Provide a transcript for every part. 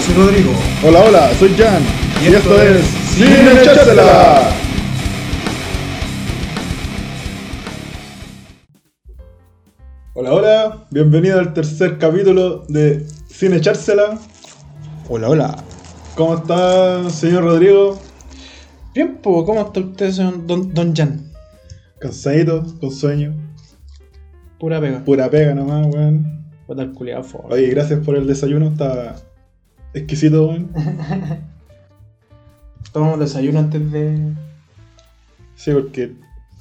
soy Rodrigo. Hola, hola, soy Jan. Y Y, esto esto, es Cine Echársela. Hola, hola, bienvenido al tercer capítulo de Cine Echársela. Hola, hola. ¿Cómo está, señor Rodrigo? Bien, pues, ¿cómo está usted, señor Don, don Jan? Cansadito, con sueño. Pura pega. Pura pega nomás, weón. Oye, gracias por el desayuno, está exquisito, weón. Tomamos desayuno antes de. Sí, porque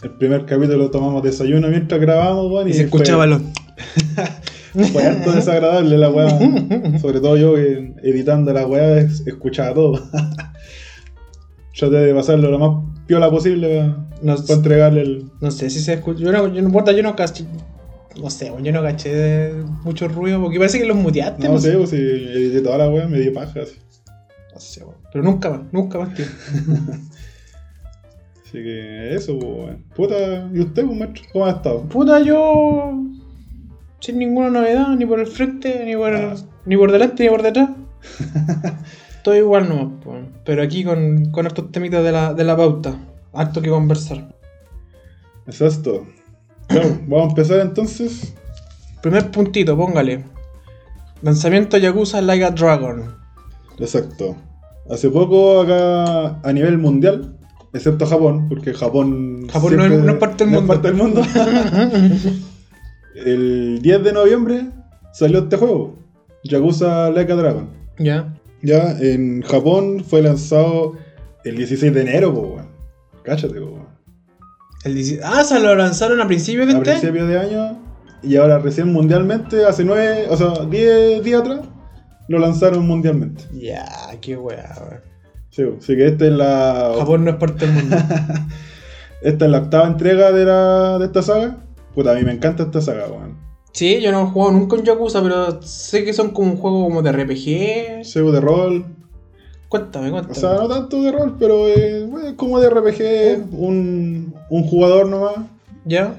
el primer capítulo tomamos desayuno mientras grabamos, weón. Y se fue- escuchaba lo. Fue harto desagradable la weá. Sobre todo yo que editando la weá es- escuchaba todo. Traté de pasarlo lo más piola posible weón, No, para entregarle el. no sé si se escucha. Yo no, yo no importa, yo no caché. No sé, yo no caché mucho ruido porque parece que los muteaste. No sé, pues si edité toda la weá, me di paja. Así, No sé, weón. Pero nunca más, nunca más, tío. Así que eso, pues weón. Puta, ¿y usted, pues maestro? ¿Cómo ha estado? Puta, yo. Sin ninguna novedad, ni por el frente, ni por, Ah. ni por delante, ni por detrás. Todo igual nomás, pues. Pero aquí con, con estos temitas de la, de la pauta. Harto que conversar. Bueno, vamos a empezar entonces. Primer puntito, póngale. Lanzamiento Yakuza Like a Dragon. Exacto. Hace poco acá a nivel mundial, excepto Japón, porque Japón. Japón no es- no es parte del no es mundo. parte del mundo. El 10 de noviembre salió este juego, Yakuza Like a Dragon. ya. Ya en Japón fue lanzado el 16 de enero, po. Cáchate, po, weón. El 17 ah, se lo lanzaron a principios de A este. principios de año y ahora recién mundialmente, hace 9, o sea, 10 días atrás, lo lanzaron mundialmente. Ya, qué weá, weón. Sí, así que esta es la. Japón no es parte del mundo. Esta es la octava entrega de, la, de esta saga. Puta, a mí me encanta esta saga, weón. sí, yo no he jugado nunca en Yakuza, pero sé que son como un juego como de RPG. Juego de rol. Cuéntame, cuéntame. O sea, no tanto de rol, pero eh, bueno, como de RPG. Un, un jugador nomás. ¿Ya?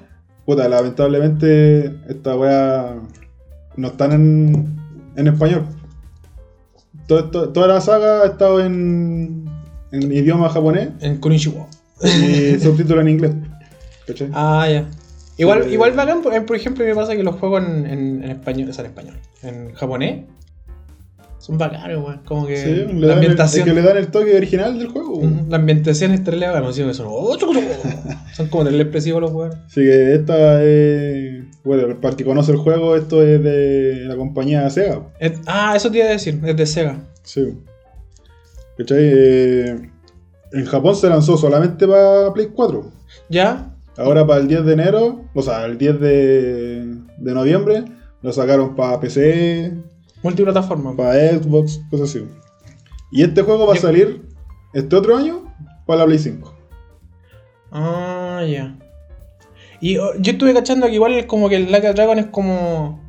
Puta, lamentablemente esta weá no están en, en español. Todo toda la saga ha estado en, en idioma japonés En Konichiwa. y subtítulo en inglés. ¿Cachai? Ah, ya. Igual, Sí. igual bacán, por por ejemplo, me pasa que los juegos en, en, en español, o sea, en español, en japonés, son bacanos, weón. Como que Sí, la el, ambientación. es que le dan el toque original del juego. La ambientación es bacán, así que son, oh, chucu, chucu. son como terrible expresivos los juegos. Así que esta es. Bueno, para el que conoce el juego, esto es de la compañía Sega. Es- ah, eso te iba a decir, es de Sega. Sí. ¿Cachai? Eh, en Japón se lanzó solamente para Play 4. ¿Ya? Ahora para el 10 de enero, o sea, el 10 de, de noviembre, lo sacaron para PC, Multiplataforma. para Xbox, cosas así. Y este juego va a salir este otro año para la Play 5. Ah, ya. Y oh, yo estuve cachando que igual es como que el Like Dragon es como.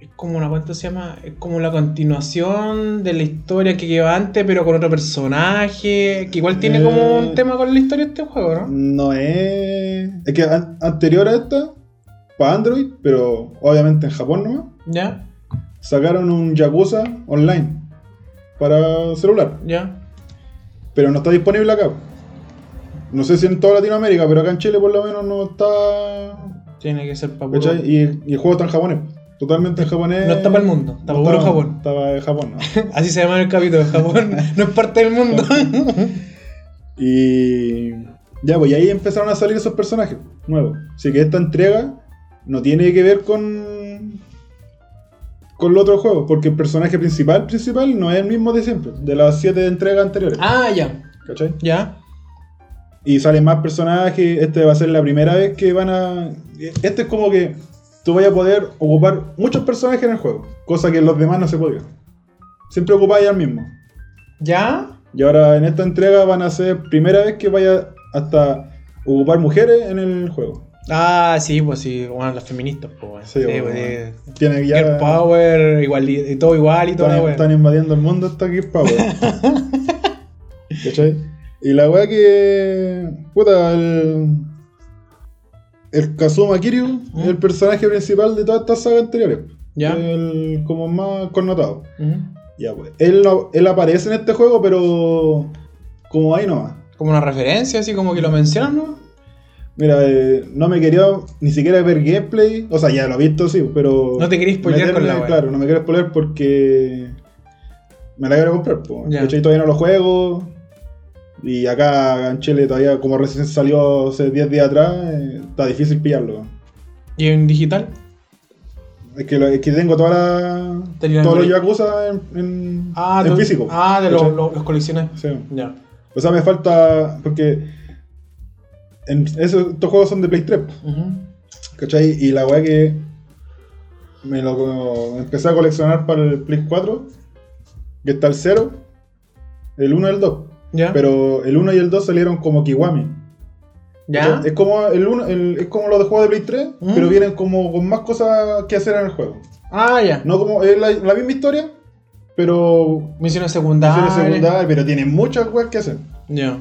Es como una. ¿Cuánto se llama? Es como la continuación de la historia que lleva antes, pero con otro personaje. Que igual tiene como un Eh. tema con la historia de este juego, ¿no? No es. Es que an- anterior a esta, para Android, pero obviamente en Japón nomás, ¿Ya? Sacaron un Yakuza online para celular. ¿Ya? Pero no está disponible acá. No sé si en toda Latinoamérica, pero acá en Chile por lo menos no está. Tiene que ser para. Y, y el juego está en japonés. Totalmente en japonés. No está para el mundo, está No para Japón. Estaba en Japón, ¿no? Así se llama el capítulo. Japón no es parte del mundo. Y ya, pues y ahí empezaron a salir esos personajes nuevos. Así que esta entrega no tiene que ver con con los otros juegos, porque el personaje principal principal no es el mismo de siempre, de las siete entregas anteriores. ah, ya. ¿Cachai? Ya. Y salen más personajes, este va a ser la primera vez que van a... Este es como que tú vayas a poder ocupar muchos personajes en el juego, cosa que los demás no se podía. Siempre ocupáis al mismo. ¿Ya? Y ahora en esta entrega van a ser primera vez que vaya hasta ocupar mujeres en el juego. Ah, sí, pues sí, bueno, las feministas, pues. Sí, Sí, bueno, pues, eh, Tiene ya. Girl Power, igual, y todo igual y todo están, están invadiendo el mundo hasta Gear Power. ¿Cachai? Y la weá que. Puta, el. El Kazuma Kiryu es el personaje principal de todas estas sagas anteriores. ¿Ya? El como más connotado. Ya, pues. Él, no- él aparece en este juego, pero. Como ahí nomás. Como una referencia, así como que lo mencionan, ¿no? Mira, eh, no me quería ni siquiera ver gameplay. O sea, ya lo he visto, sí, pero. No te querías spoilear con la. Claro, no me quiero spoiler porque. Me la quiero comprar, pues. Ya. ¿Cachai? Todavía no lo juego. Y acá en Chile todavía, como recién salió hace 10 días atrás, eh, está difícil pillarlo. ¿Y en digital? Es que, lo- es que tengo toda la, Tenía todos los Yakuza en, en, Ah, en tú- físico. Ah, de los, los colecciones. Sí. Ya. O sea, me falta. Porque. En esos, estos juegos son de Play 3. Ujú. ¿Cachai? Y la weá que. Me lo empecé a coleccionar para el Play 4. Que está el 0, el 1 y el 2. ¿Ya? Pero el 1 y el 2 salieron como Kiwami. ¿Ya? Es como el uno, el- es como los de juegos de Play 3, Mm. pero vienen como con más cosas que hacer en el juego. Ah, ya. No como es la, la misma historia, pero Misiones secundarias. misiones secundarias, pero tienen muchas weas que hacer. Ya.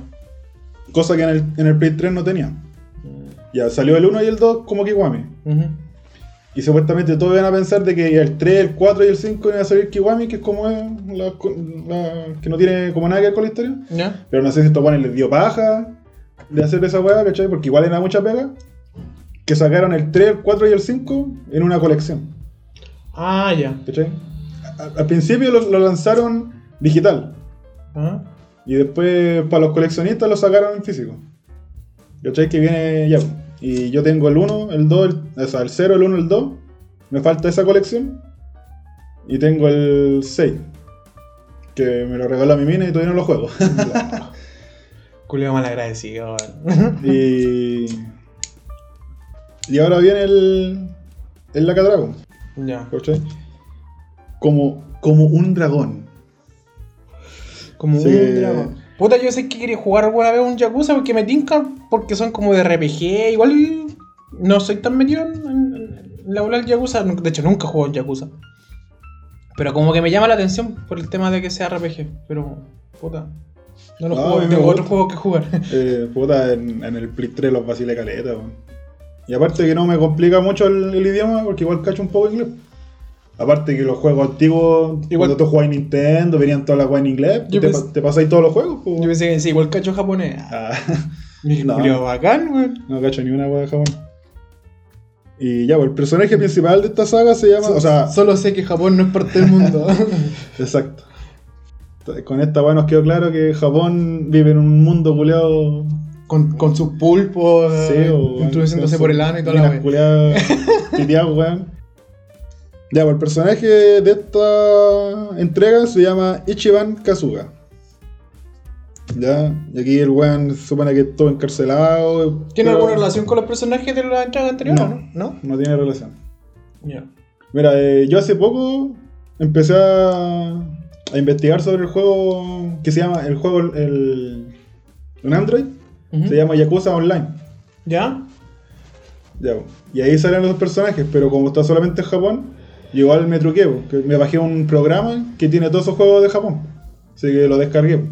Cosa que en el, en el Play 3 no tenía. Ya salió el 1 y el 2 como Kiwami. Ujú. Y supuestamente todos iban a pensar de que el 3, el 4 y el 5 iban a salir Kiwami, que es como es la, la- que no tiene como nada que ver con la historia. ¿Ya? Pero no sé si estos guanes les dio paja de hacer esa weá, ¿cachai? Porque igual era mucha pega. Que sacaron el 3, el 4 y el 5 en una colección, Ah, ya. ¿cachai? A- Al principio lo, lo lanzaron digital. Ah. Y después para los coleccionistas lo sacaron en físico. ¿Cachai? Que viene ya. Y yo tengo el 1, el 2, el, o sea, el 0, el 1, el 2. Me falta esa colección. Y tengo el 6. Que me lo regaló mi mina y todavía no lo juego. Culio mal agradecido. y. Y ahora viene el. El ya. ¿Cachai? Como, como un dragón. Como Sí. un dragón. Puta, yo sé que quería jugar alguna vez un Yakuza porque me tinca, porque son como de RPG. Igual no soy tan metido en, en- en la bola del Yakuza. De hecho, nunca he jugado en Yakuza. Pero como que me llama la atención por el tema de que sea RPG. Pero, puta. No lo No, juego, tengo otros juegos que jugar. Eh, puta, en, en el Play 3 los vacilé caleta. Y aparte que no me complica mucho el, el idioma, porque igual cacho un poco inglés. Aparte que los juegos antiguos, Igual- cuando tú jugabas Nintendo, venían todas las weas en inglés, te, pens- pa- te pasáis todos los juegos, pues. Yo pensé que sí, igual cacho japonés. Ah, No. "Culio bacán, weón. no cacho ni una wea de Japón. Y ya, pues el personaje principal de esta saga se llama. O sea, Solo sé que Japón no es parte del mundo. exacto. Con esta wea nos quedó claro que Japón vive en un mundo culeado. con, con sus pulpos, Sí, eh, o introduciéndose por el ano y toda la culiadas piteadas, weón. Ya, pues el personaje de esta entrega se llama Ichiban Kazuga. Ya, y aquí el weón se supone que estuvo encarcelado. ¿Tiene pero alguna relación con los personajes de la entrega anterior? No. No. ¿No? No tiene relación. Ya. Mira, eh, yo hace poco empecé a, a investigar sobre el juego que se llama, el juego, el, en Android, se llama Yakuza Online. ¿Ya? Ya, y ahí salen los personajes, pero como está solamente en Japón, yo igual me truqué, po, que me bajé un programa que tiene todos esos juegos de Japón. Así que lo descargué. po.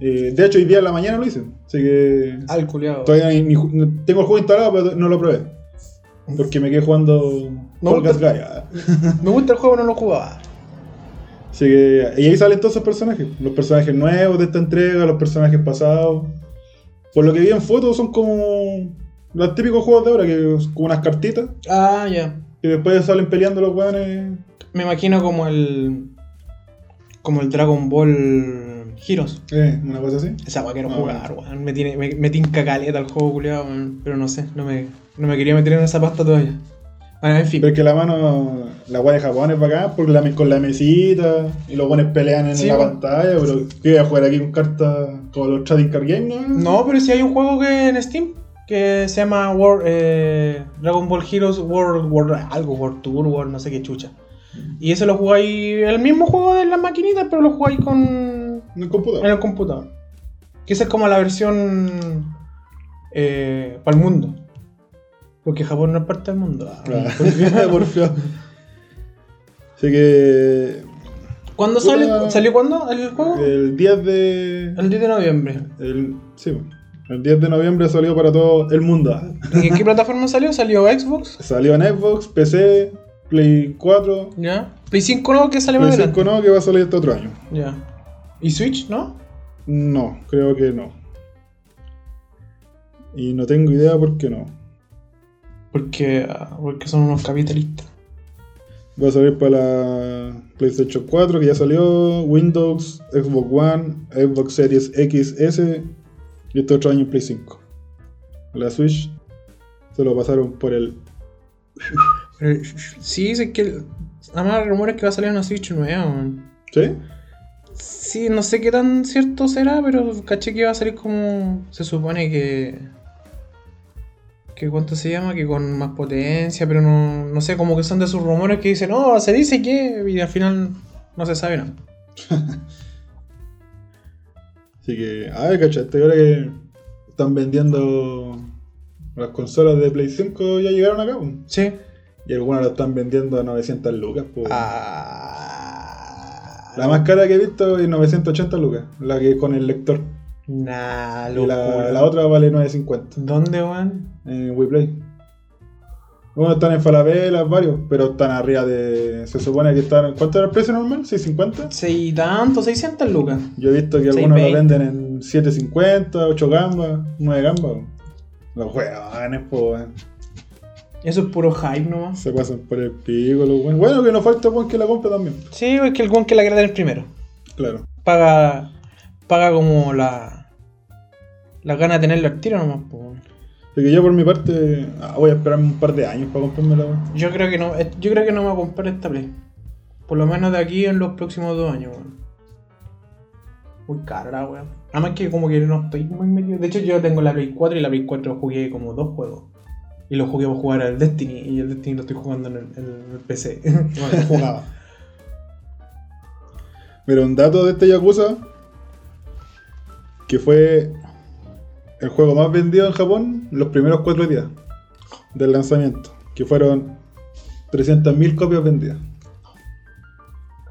Eh, de hecho, hoy día en la mañana lo hice. Así que Al culiado. todavía ni- ni ju- no- tengo el juego instalado, pero no lo probé. Porque me quedé jugando Me Fall Guys gusta- Guy. ah. Me gusta el juego, no lo jugaba. Así que, y ahí salen todos esos personajes. Los personajes nuevos de esta entrega, los personajes pasados. Por lo que vi en fotos son como los típicos juegos de ahora, que es como unas cartitas. Ah, ya. Y después salen peleando los weones. Me imagino como el. Como el Dragon Ball Heroes. Eh, una cosa así. Esa weá quiero Ah, jugar, weón. Me, tiene, me, me tinca caleta el juego, culiado, weón. Pero no sé, no me, no me quería meter en esa pasta todavía. Bueno, en fin. Pero es que la mano, la weá de Japón es bacán porque la, con la mesita y los buenos pelean en Sí, la pantalla. Pero ¿qué voy a jugar aquí con cartas como los Trading Card Game? No, No, pero sí hay un juego que en Steam que se llama World, eh, Dragon Ball Heroes World, World algo, World Tour, World no sé qué chucha. Y ese lo jugáis, el mismo juego de las maquinitas, pero lo jugáis con en el computador. en el computador. Que esa es como la versión eh, para el mundo. Porque Japón no es parte del mundo. Ah, porfía. porfía. Así que ¿Cuándo sale? ¿Salió cuándo el juego? el 10 de. El 10 de noviembre. El, sí, el 10 de noviembre salió para todo el mundo. ¿Y en qué plataforma salió? ¿Salió Xbox? Salió en Xbox, PC, Play 4. ¿Ya? Play 5 no, que sale Play más 5 adelante. no, que va a salir este otro año. Ya. ¿Y Switch, no? No, creo que no. Y no tengo idea por qué no. Porque, ah, porque son unos capitalistas. Va a salir para la PlayStation 4, que ya salió, Windows, Xbox One, Xbox Series XS y este otro año en Play 5. La Switch se lo pasaron por el. Pero, sí, sé que. Además, rumores que va a salir una Switch nueva, man. ¿Sí? Sí, no sé qué tan cierto será, pero caché que va a salir como. Se supone que. que ¿Cuánto se llama? Que con más potencia, pero no, no sé, como que son de esos rumores que dicen, no, se dice que. Y al final no se sabe nada. Así que, a ver, ¿cachaste? Ahora que están vendiendo las consolas de Play 5 ya llegaron acá, po. Sí. y algunas la están vendiendo a 900 lucas. po. Ah. La más cara que he visto es 980 lucas, la que con el lector. Nah, Y locura. la, la otra vale 950 ¿Dónde, weón? en WePlay. Bueno, están en Falabella, varios, pero están arriba de. Se supone que están. ¿Cuánto era el precio normal? ¿650? Seis tanto, 600 lucas. Yo he visto que algunos lo 620. venden en 750, 8 gambas, 9 gambas. Los hueones, po, weón. Eso es puro hype nomás. Se pasan por el pico, los weones. Bueno, que no falta weón que la compre también. Sí, es que el weón que la quiera tener primero. Claro. Paga. Paga como la. La gana de tenerlo al tiro nomás, po. Así que yo por mi parte ah, voy a esperar un par de años para comprarme la. Yo creo que no. eh, Yo creo que no me voy a comprar esta Play. Por lo menos de aquí en los próximos dos años, weón. Muy cara la weón. Además que como que no estoy muy metido. De hecho yo tengo la Play 4 y la Play 4 jugué como dos juegos. Y lo jugué para jugar al Destiny. Y el Destiny lo estoy jugando en el, en el PC. bueno, jugaba. Mira, un dato de este Yakuza que fue el juego más vendido en Japón los primeros cuatro días del lanzamiento, que fueron 300.000 copias vendidas.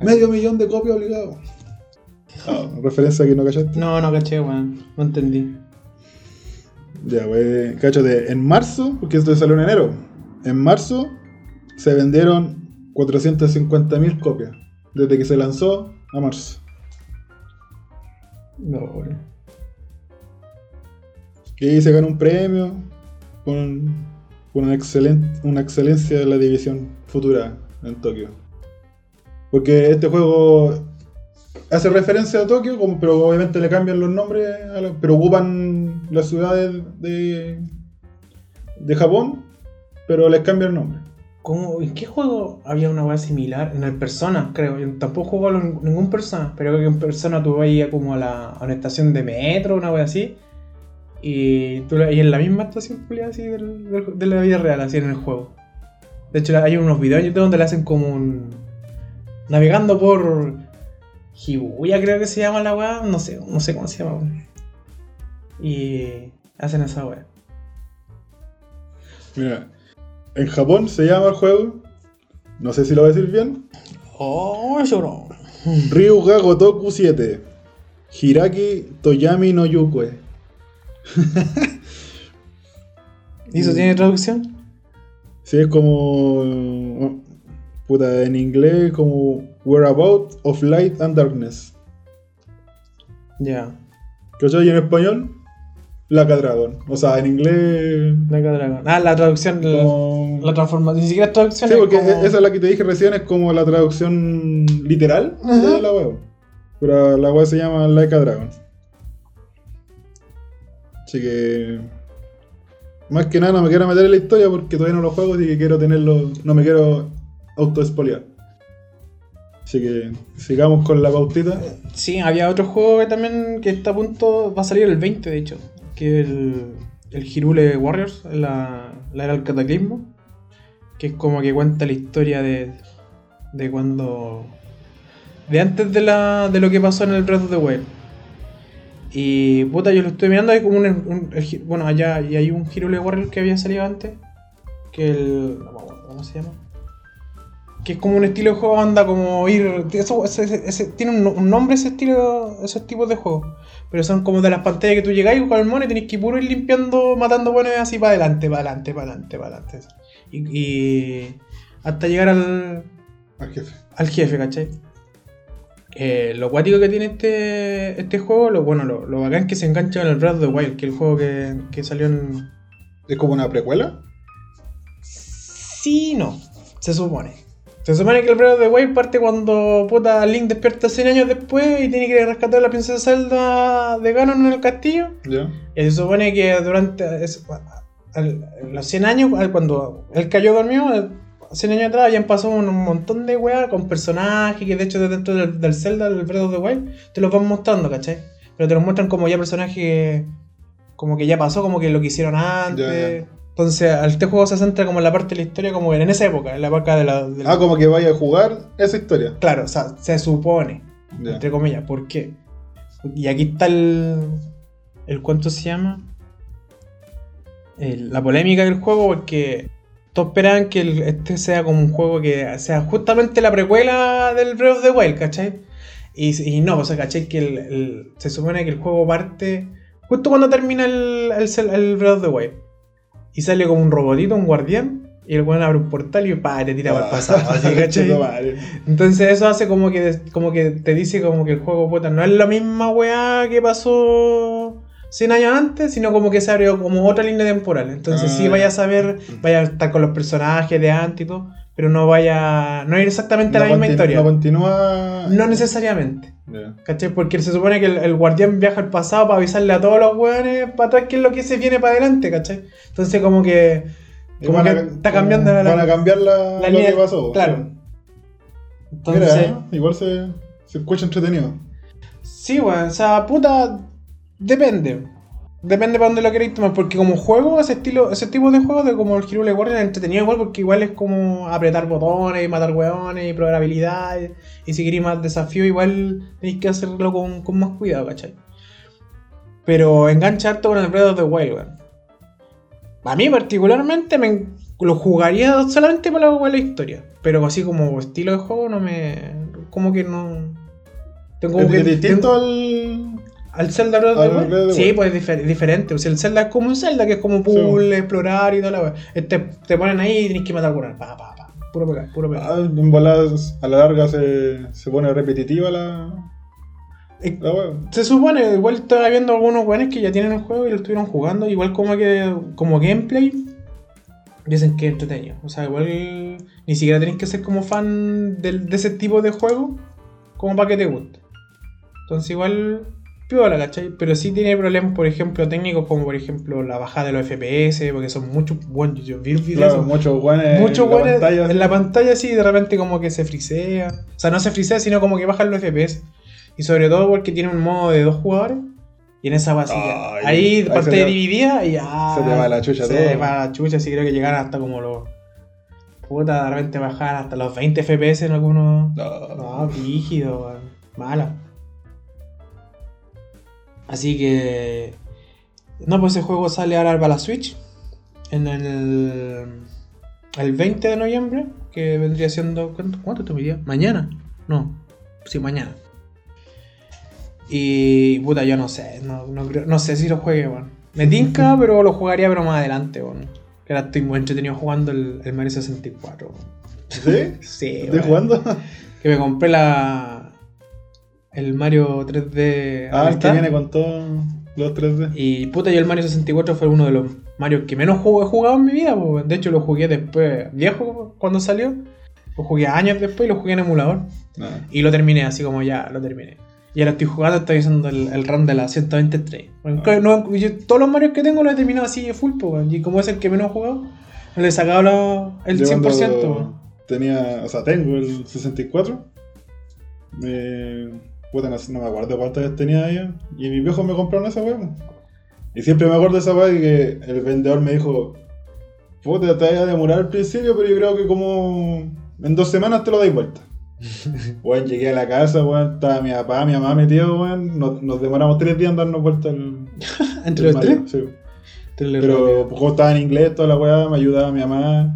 Medio millón de copias obligado. Ah, referencia que no cachaste. No, no caché, weón. No entendí. Ya, pues, cáchate, en marzo, porque esto salió en enero, en marzo se vendieron 450.000 copias, desde que se lanzó a marzo. No, weón. Ahí se ganó un premio con, una, excelencia de la división futura en Tokio. Porque este juego hace referencia a Tokio, pero obviamente le cambian los nombres, a pero ocupan las ciudades de, de Japón, pero les cambian el nombre. ¿Cómo- ¿En qué juego había una weá similar? En el Persona, creo. Yo tampoco juego ningún Persona, pero creo que en Persona tú vas como a, la, una estación de metro, una weá así. Y tú y en la misma estación culiao, así del- del- de la vida real, así en el juego. De hecho, hay unos videos en YouTube donde le hacen como un. Navegando por. Shibuya, creo que se llama la weá. No sé, no sé cómo se llama, weón. Y. hacen esa weá. Mira, en Japón se llama el juego, no sé si lo voy a decir bien, Oh, yo no. Ryuga Gotoku 7. Hiraki Toyami no Yukue. ¿Y eso tiene traducción? Sí, es como. Puta, en inglés, como Whereabout of Light and Darkness. Ya. ¿Cachai? Y en español, Laca Dragon. O sea, en inglés. Black Dragon. Ah, la traducción, la, Como... la transformación. Ni siquiera es traducción. Sí, es porque como- esa es la que te dije recién, es como la traducción literal Ajá. de la web. Pero la web se llama Laika Dragon. Así que. Más que nada no me quiero meter en la historia porque todavía no lo juego, así que quiero tenerlo. No me quiero auto-espoliar. Así que sigamos con la pautita. Sí, había otro juego que también que está a punto. Va a salir el 20, de hecho. Que el, el Hirule Warriors, la, la era del cataclismo. Que es como que cuenta la historia de. de cuando. de antes de, la, de lo que pasó en el Breath of the Wild. Y puta, yo lo estoy mirando, hay como un, un- el bueno, allá y hay un Hirule Warriors que había salido antes. Que el. no me acuerdo ¿Cómo se llama? Que es como un estilo de juego, anda como ir. eso- ese- ese- ese- tiene un, un nombre ese estilo, esos tipos de juegos. Pero son como de las pantallas que tú llegáis con el mono y tenéis que puro ir limpiando, matando buenos así para adelante, para adelante, para adelante, para adelante. Y, y hasta llegar al, Al jefe. al jefe, ¿cachai? Eh, lo cuático que tiene este, este juego, lo bueno, lo, lo bacán es que se engancha con el Breath of the Wild, que es el juego que, que salió en. ¿Es como una precuela? Sí, no. Se supone. Se supone que el Breath of the Wild parte cuando puta Link despierta 100 años después y tiene que rescatar a la princesa Zelda de Ganon en el castillo. Ya. Y se supone que durante los 100 años, cuando él cayó dormido, 100 años atrás habían pasado un, un montón de weas con personajes que de hecho dentro del, del Zelda, del Breath of the Wild, te los van mostrando, ¿cachai? Pero te los muestran como ya personajes como que ya pasó, como que lo que hicieron antes. Entonces, este juego se centra como en la parte de la historia, como en esa época, en la época de la... de la- Ah, como que vaya a jugar esa historia. Claro, o sea, se supone entre comillas. ¿Por qué? Y aquí está el. el ¿Cuánto se llama? El- la polémica del juego, porque todos esperaban que el- este sea como un juego que sea justamente la precuela del Breath of the Wild, ¿cachai? Y, y no, o sea, ¿cachai? Que el- el- se supone que el juego parte justo cuando termina el, Breath of the Wild. Y sale como un robotito, un guardián. Y el weón abre un portal y pa, te tira para el pasado, así, ¿cachai? Entonces eso hace como que, como que te dice como que el juego puta no es la misma weá que pasó 100 años antes, sino como que se abrió como otra línea temporal. Entonces Ah, sí ya. vaya a saber, vaya a estar con los personajes de antes y todo, pero no vaya, no es exactamente la No misma historia. No continúa. No necesariamente. Ya. ¿Cachai? Porque se supone que el, el guardián viaja al pasado para avisarle a todos los weones para atrás qué es lo que se viene para adelante, ¿cachai? Entonces como que... Como que a- está cambiando la- Van a cambiar la, la lo línea- que pasó. Claro. Entonces... Mira, ¿eh? igual se, se escucha entretenido. Sí, weón, o sea, puta. Depende. Depende para dónde lo queréis tomar. Porque como juego, ese estilo, ese tipo de juego de como el Hero Warrior es entretenido igual porque igual es como apretar botones y matar weones y probar habilidades. Y si queréis más desafío, igual tenéis que hacerlo con, con más cuidado, ¿cachai? Pero engancha harto con el Breath of the Wild, weón. A mí particularmente me lo jugaría solamente para la, para la historia. Pero así como estilo de juego no me. como que no. Tengo Es que. distinto tengo- al. ¿Al Zelda Breath of the Wild? Sí, pues es difer- diferente. O sea, el Zelda es como un Zelda, que es como puzzle, explorar y toda la wea. Este, te ponen ahí y tienes que matar curar. Pa, pa, pa. Puro pegar, puro pegar. Ah, en voladas, a la larga se, se pone repetitiva la. Eh, la wea. Se supone, igual estaba viendo algunos weones que ya tienen el juego y lo estuvieron jugando, igual como que como gameplay, dicen que es entretenido. O sea, igual ni siquiera tenés que ser como fan del- de ese tipo de juego como para que te guste. Entonces igual piola, ¿cachai? Pero sí tiene problemas, por ejemplo, técnicos como por ejemplo la bajada de los FPS, porque son muchos, bueno, yo vi Claro, muchos muchos en la pantalla, en la pantalla sí, de repente como que se frisea. O sea, no se frisea, sino como que bajan los FPS. Y sobre todo porque tiene un modo de dos jugadores. Y en esa Ay, ahí ahí parte dividida y ya. se te va la chucha Se te va la chucha, sí creo que llegar hasta como los. Puta, de repente bajar hasta los 20 FPS en algunos. No. No, rígido. Mala. Así que. No, pues ese juego sale ahora para la Switch. En el. El 20 de noviembre. Que vendría siendo. ¿Cuánto, cuánto te mi día? ¿Mañana? No. Sí, mañana. Y. Puta, yo no sé. No, no, creo- no sé si lo juegue, weón. Me tinca, pero lo jugaría, pero más adelante, weón. Que ahora estoy muy entretenido jugando el, el Mario 64, weón. ¿Sí? Sí, ¿Estoy jugando? Que me compré la. El Mario 3D. Ah, el que viene con todos los 3D. Y puta, yo el Mario 64 fue uno de los Mario que menos juego he jugado en mi vida. po. De hecho, lo jugué después, viejo, cuando salió. Lo jugué años después y lo jugué en emulador. Nada. Y lo terminé, así como ya, lo terminé. Y ahora estoy jugando, estoy haciendo el, el run de la 123. Bueno, Ah. no, yo todos los Marios que tengo los he terminado así de full, po, y como es el que menos he jugado, no le he sacado lo- el Yo 100%. cuando weón. Tenía, o sea, tengo el 64. Me, puta, no, no me acuerdo cuántas tenía ahí. Y mis viejos me compraron esa weá. Y siempre me acuerdo de esa weá que el vendedor me dijo: Puta, te vas a demorar al principio, pero yo creo que como en dos semanas te lo dais vuelta. Weón, llegué a la casa, weón, estaba mi papá, mi mamá metido, weón. Nos, nos demoramos tres días en darnos vuelta el. ¿Entre el los tres? Sí. Pero pues, estaba en inglés, toda la weá, me ayudaba mi mamá.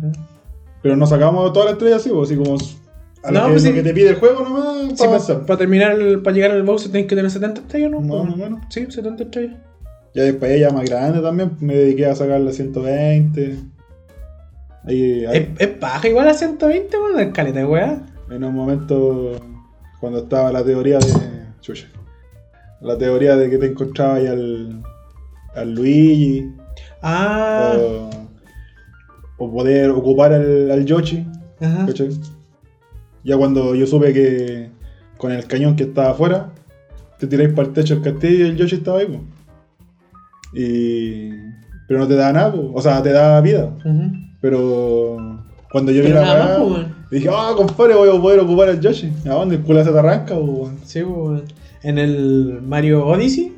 Pero nos sacamos todas las estrellas así, pues, así como a lo, No, que, pues lo sí. que te pide el juego nomás Sí, para para, terminar, el- para llegar al boss tenés que tener 70 estrellas, ¿no? Más o menos. Sí, 70 estrellas. Ya después ella más grande también, me dediqué a sacar la 120. Ahí, ahí, Es, es paja igual a 120, weón, es caleta weá. en un momento cuando estaba la teoría de. Chucha. La teoría de que te encontrabas ahí al. al Luigi. Ah, O, o poder ocupar al, al Yoshi. ajá. ¿cachai? Ya cuando yo supe que con el cañón que estaba afuera, te tiráis para el techo del castillo y el Yoshi estaba ahí. Y. Pero no te da nada, po. o sea, te da vida. Pero cuando yo vi la weá, dije, ah, compadre, voy a poder ocupar al Yoshi. ¿A dónde el culo se te arranca, po? Sí. En el Mario Odyssey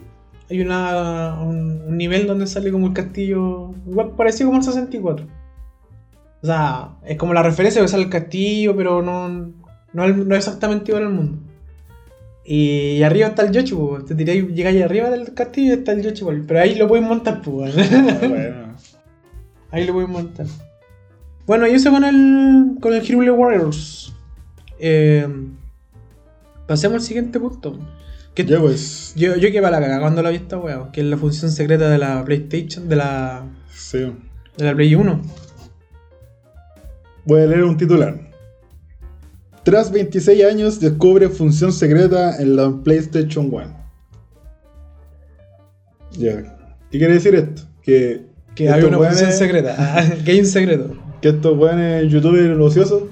hay una, un, un nivel donde sale como el castillo, igual parecido como el 64. O sea, es como la referencia que sale el castillo, pero no, no, es- no es exactamente igual al mundo. Y arriba está el Yoshi, pues. Te tiráis, llegáis arriba del castillo y está el Yoshi. Pero ahí lo podéis montar, pues. Ah, bueno. Ahí lo a montar. Bueno, y eso con el, con el Hyrule Warriors. Eh, pasemos al siguiente punto. Que Ya pues, yo, yo que para la caga cuando la vi esta que es la función secreta de la PlayStation, de la, sí. de la Play 1. Voy a leer un titular. Tras 26 años descubre función secreta en la PlayStation 1. Ya. ¿Qué quiere decir esto? Que, Que hay una función secreta. Ah, que hay un secreto. Que estos weones youtubers ociosos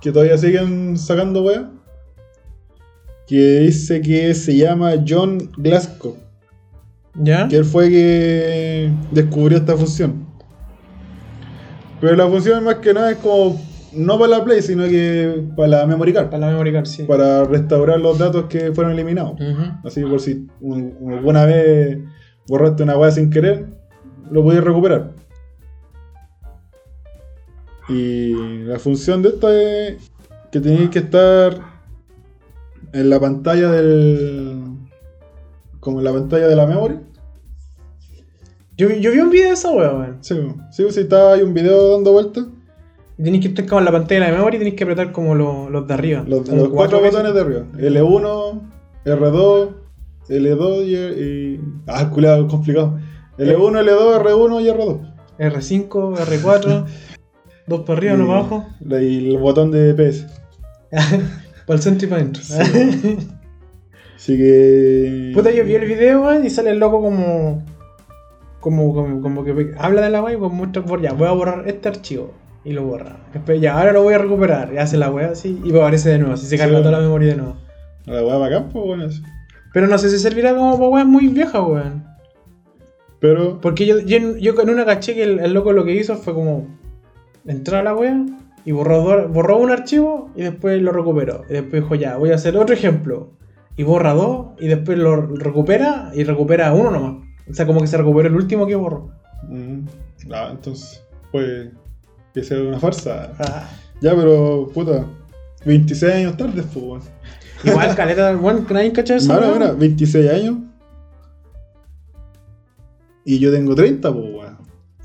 que todavía siguen sacando weas. Que dice que se llama John Glasgow. ¿Ya? Que él fue que descubrió esta función. Pero la función más que nada es como no para la Play, sino que para la memory card. Para la memory card, sí. Para restaurar los datos que fueron eliminados. Así por si un- alguna vez borraste una wea sin querer, lo podías recuperar. Y la función de esto es que tenéis que estar en la pantalla del. como en la pantalla de la memory. Yo, yo vi un video de esa wea, weón. Sí, sí, sí, está ahí un video dando vueltas. Y tenéis que estar como en la pantalla de la memoria y tenéis que apretar como lo- los de arriba. Los, los cuatro botones de arriba. L1, R2, L2 y. y- ah, culiado es complicado. L1, L2, R1 y R2. R5, R4, dos para arriba, uno para abajo. y el botón de PS. para el centro y para adentro. Así que. Puta, yo vi el video, weón, y sale el loco como. Como, como, como que habla de la weá y pues muestra por ya, voy a borrar este archivo. Y lo borra. Después ya, ahora lo voy a recuperar. Y hace la weá así y aparece de nuevo. Así se Sí, carga toda la memoria de nuevo. La weá bacán, pues bueno. eso. Pero no sé si servirá como para weas muy viejas, weón. Pero. Porque yo, yo, yo con una caché que el, el loco lo que hizo fue como entrar a la wea y borró, borró un archivo y después lo recuperó. Y después dijo, ya, voy a hacer otro ejemplo. Y borra dos y después lo recupera y recupera uno nomás. O sea, como que se recuperó el último que borró. mm, ah, entonces. Puede que sea una farsa. Ah. Ya, pero. Puta. 26 años tarde, pues bueno. Igual, caleta, bueno, que nadie cacha eso. Mira, mira, 26 años. Y yo tengo 30, pues weón.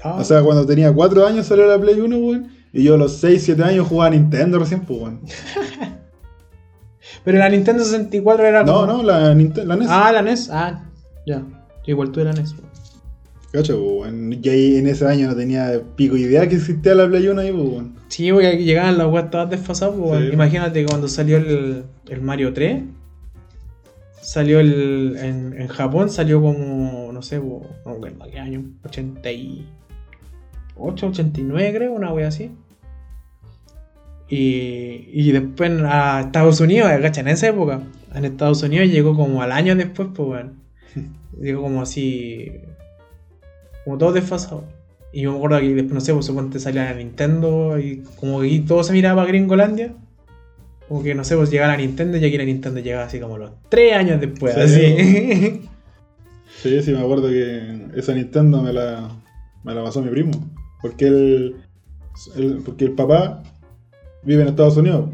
Ah. O sea, cuando tenía 4 años salió la Play 1, weón. Y yo a los 6, 7 años jugaba a Nintendo recién, pues weón. Pero la Nintendo 64 era No, como- no, la, la NES. Ah, la NES. Ah, ya. Yo igual la NES. weón. Cacho, weón. En ese año no tenía pico idea que existía la Play 1 ahí, weón. Sí, porque llegaban las weas todas desfasadas. weón. Sí. Imagínate cuando salió el, el Mario 3. Salió el, en, en Japón, salió como, no sé, po, no qué año, 88, 89 creo, una wea así. Y, y después a Estados Unidos, ¿cachai? En esa época, en Estados Unidos llegó como al año después, pues weón. Llegó como así, como todo desfasado. Y yo me acuerdo que después, no sé, pues suponte salía la Nintendo y como que todo se miraba para Gringolandia. Como que, no sé, pues llegaba la Nintendo y aquí la Nintendo llegaba así como los 3 años después, así. Sí, sí, me acuerdo que esa Nintendo me la, me la pasó mi primo. Porque él, él- porque el papá vive en Estados Unidos.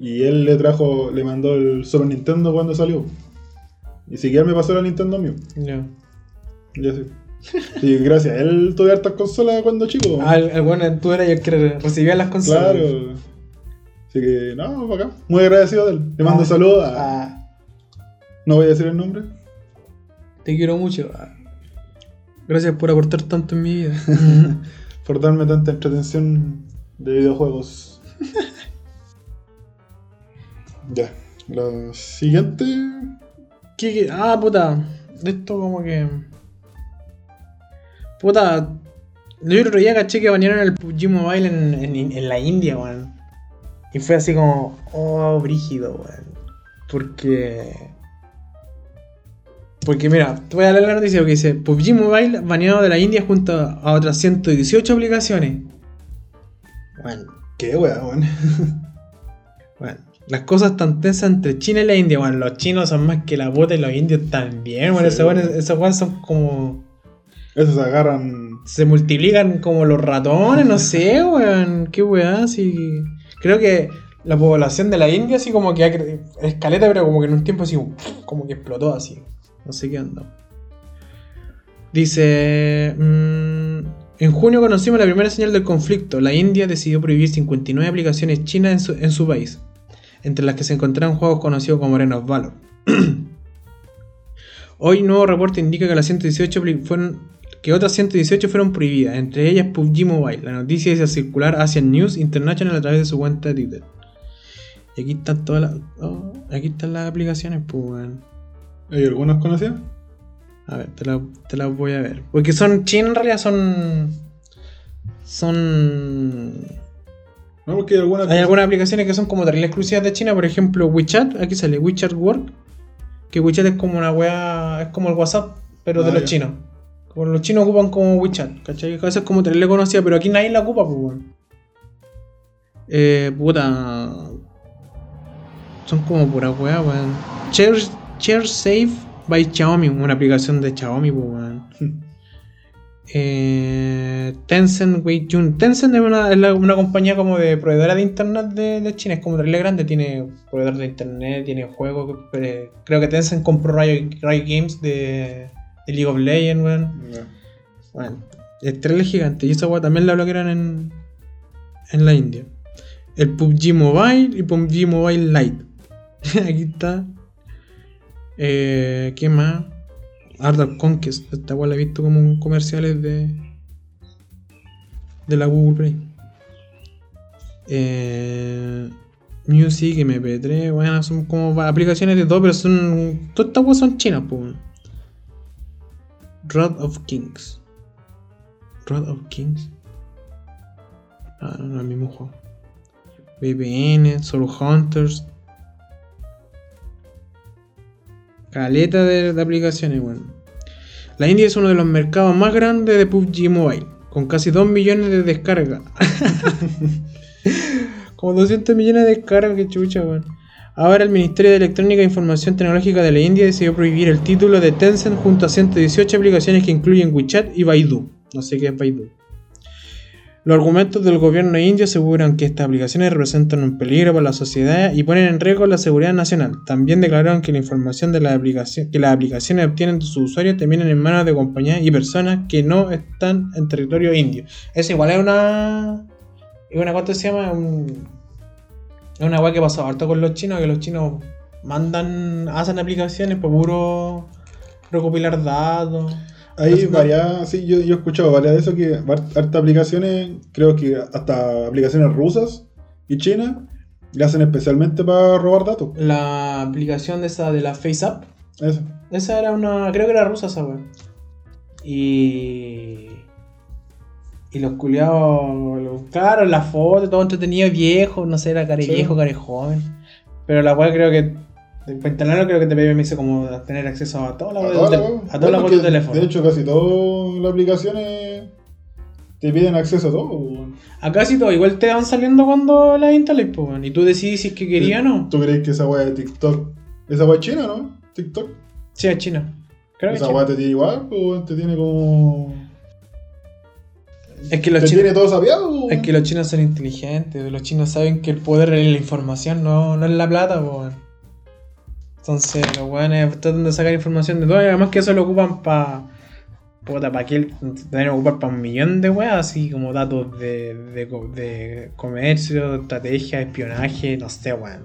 Y él le trajo, le mandó el Super Nintendo cuando salió. Y si él me pasó la Nintendo mío. Ya. Ya sí. Sí, gracias. Él tuve hartas consolas cuando chico. Ah, el, el bueno, tú eras el que recibía las consolas. claro. Así que, no, para acá. Muy agradecido de él. Le mando Ah, saludos a. Ah, No voy a decir el nombre. te quiero mucho. Ah. Gracias por aportar tanto en mi vida. por darme tanta entretención de videojuegos. ya, lo siguiente. Ah, puta. Esto como que. Puta. Yo el otro día caché que banearon el PUBG Mobile en, en, la India, weón. Y fue así como. Oh, brígido, weón. Porque. Porque mira, te voy a leer la noticia que dice PUBG Mobile baneado de la India junto a otras 118 aplicaciones. Bueno, ¿Qué weón? bueno. Las cosas tan tensas entre China y la India, bueno, los chinos son más que la bota y los indios también, bueno, Sí. esos weones son como. Esos se agarran. Se multiplican como los ratones, no sé, weón. Qué weá, así. Creo que la población de la India, así como que escaleta, pero como que en un tiempo así, como que explotó así. No sé qué anda. Dice. mm, en junio conocimos la primera señal del conflicto. La India decidió prohibir 59 aplicaciones chinas en su, en su país, entre las que se encontraban juegos conocidos como Arena of Valor. Hoy, nuevo reporte indica que las 118 apli- fueron, que otras 118 fueron prohibidas, entre ellas PUBG Mobile. La noticia hizo circular Asian News International a través de su cuenta de Twitter. Y aquí están todas las. oh, aquí están las aplicaciones, pues. ¿Hay algunos conocidos? A ver, te la, te la voy a ver. Porque son chinas en realidad, son. Son. No, porque hay algunas. Hay algunas aplicaciones que son como terribles exclusivas de China, por ejemplo, WeChat, aquí sale WeChat Work, que WeChat es como una wea, es como el WhatsApp, pero de Ah, los ya. chinos. Como los chinos ocupan como WeChat, ¿cachai? Que a veces es como terrible conocida, pero aquí nadie la ocupa, pues, weón. Eh, puta. Son como pura wea, weón. Share, Share Safe by Xiaomi, una aplicación de Xiaomi, pues, weón. Eh, Tencent Weijun. Tencent es una, es la- una compañía como de proveedora de internet de, de China, es como terrible grande, tiene proveedor de internet, tiene juegos. eh, creo que Tencent compró Riot, Riot Games de, de League of Legends, weón. Ya. Bueno, es terrible gigante. Y esa weá también la bloquearon en, en la India. El PUBG Mobile y PUBG Mobile Lite. Aquí está. Eh, ¿Qué más? Art of Conquest. Esta weá la he visto como comerciales de. de la Google Play. Eh, Music, MP3, bueno, son como aplicaciones de todo, pero son. Todas estas son chinas, pues. Rod of Kings. Rod of Kings. Ah, no, no el mismo juego. VPN, Soul Hunters. Caleta de, aplicaciones, bueno. La India es uno de los mercados más grandes de PUBG Mobile, con casi 2 millones de descargas. Como 200 millones de descargas, que chucha, weón. Ahora el Ministerio de Electrónica e Información Tecnológica de la India decidió prohibir el título de Tencent junto a 118 aplicaciones que incluyen WeChat y Baidu. No sé qué es Baidu. Los argumentos del gobierno indio aseguran que estas aplicaciones representan un peligro para la sociedad y ponen en riesgo la seguridad nacional. También declararon que la información de la aplicación, que las aplicaciones obtienen de sus usuarios terminan en manos de compañías y personas que no están en territorio indio. Eso igual es una. Es una cosa se llama. Un, es una weá que pasó harto con los chinos, que los chinos mandan. hacen aplicaciones por puro recopilar datos. Hay varias, sí, yo, yo he escuchado varias de eso, que har- hartas aplicaciones, creo que hasta aplicaciones rusas y chinas, le hacen especialmente para robar datos. La aplicación de esa de la FaceApp. Eso. Esa era una. Creo que era rusa esa weá. Y. Y los culiados. lo- Claro, la foto, todo entretenido, viejo, no sé, era care Sí. viejo, care joven. Pero la weá creo que. Para instalarlo creo que te permite como tener acceso a toda la A toda web. a toda la que del teléfono. De hecho, casi todas las aplicaciones te piden acceso a todo. weón. A casi todo, igual te van saliendo cuando las instales, pues. Y tú decides si es que quería o no. ¿Tú crees que esa weá de TikTok? Esa weá es china, ¿no? TikTok. Sí, es China. Creo es esa weá te tiene igual, pues, te tiene como. Es que los chinos. tiene todo sabiado. Es que los chinos son inteligentes, los chinos saben que el poder en la información no, no es la plata, weón. Entonces los weones tratan de sacar información de todo y además que eso lo ocupan para... Puta, para que deben ocupar para un millón de weas, así como datos de, de, co- de comercio, estrategia, espionaje, no sé, weón.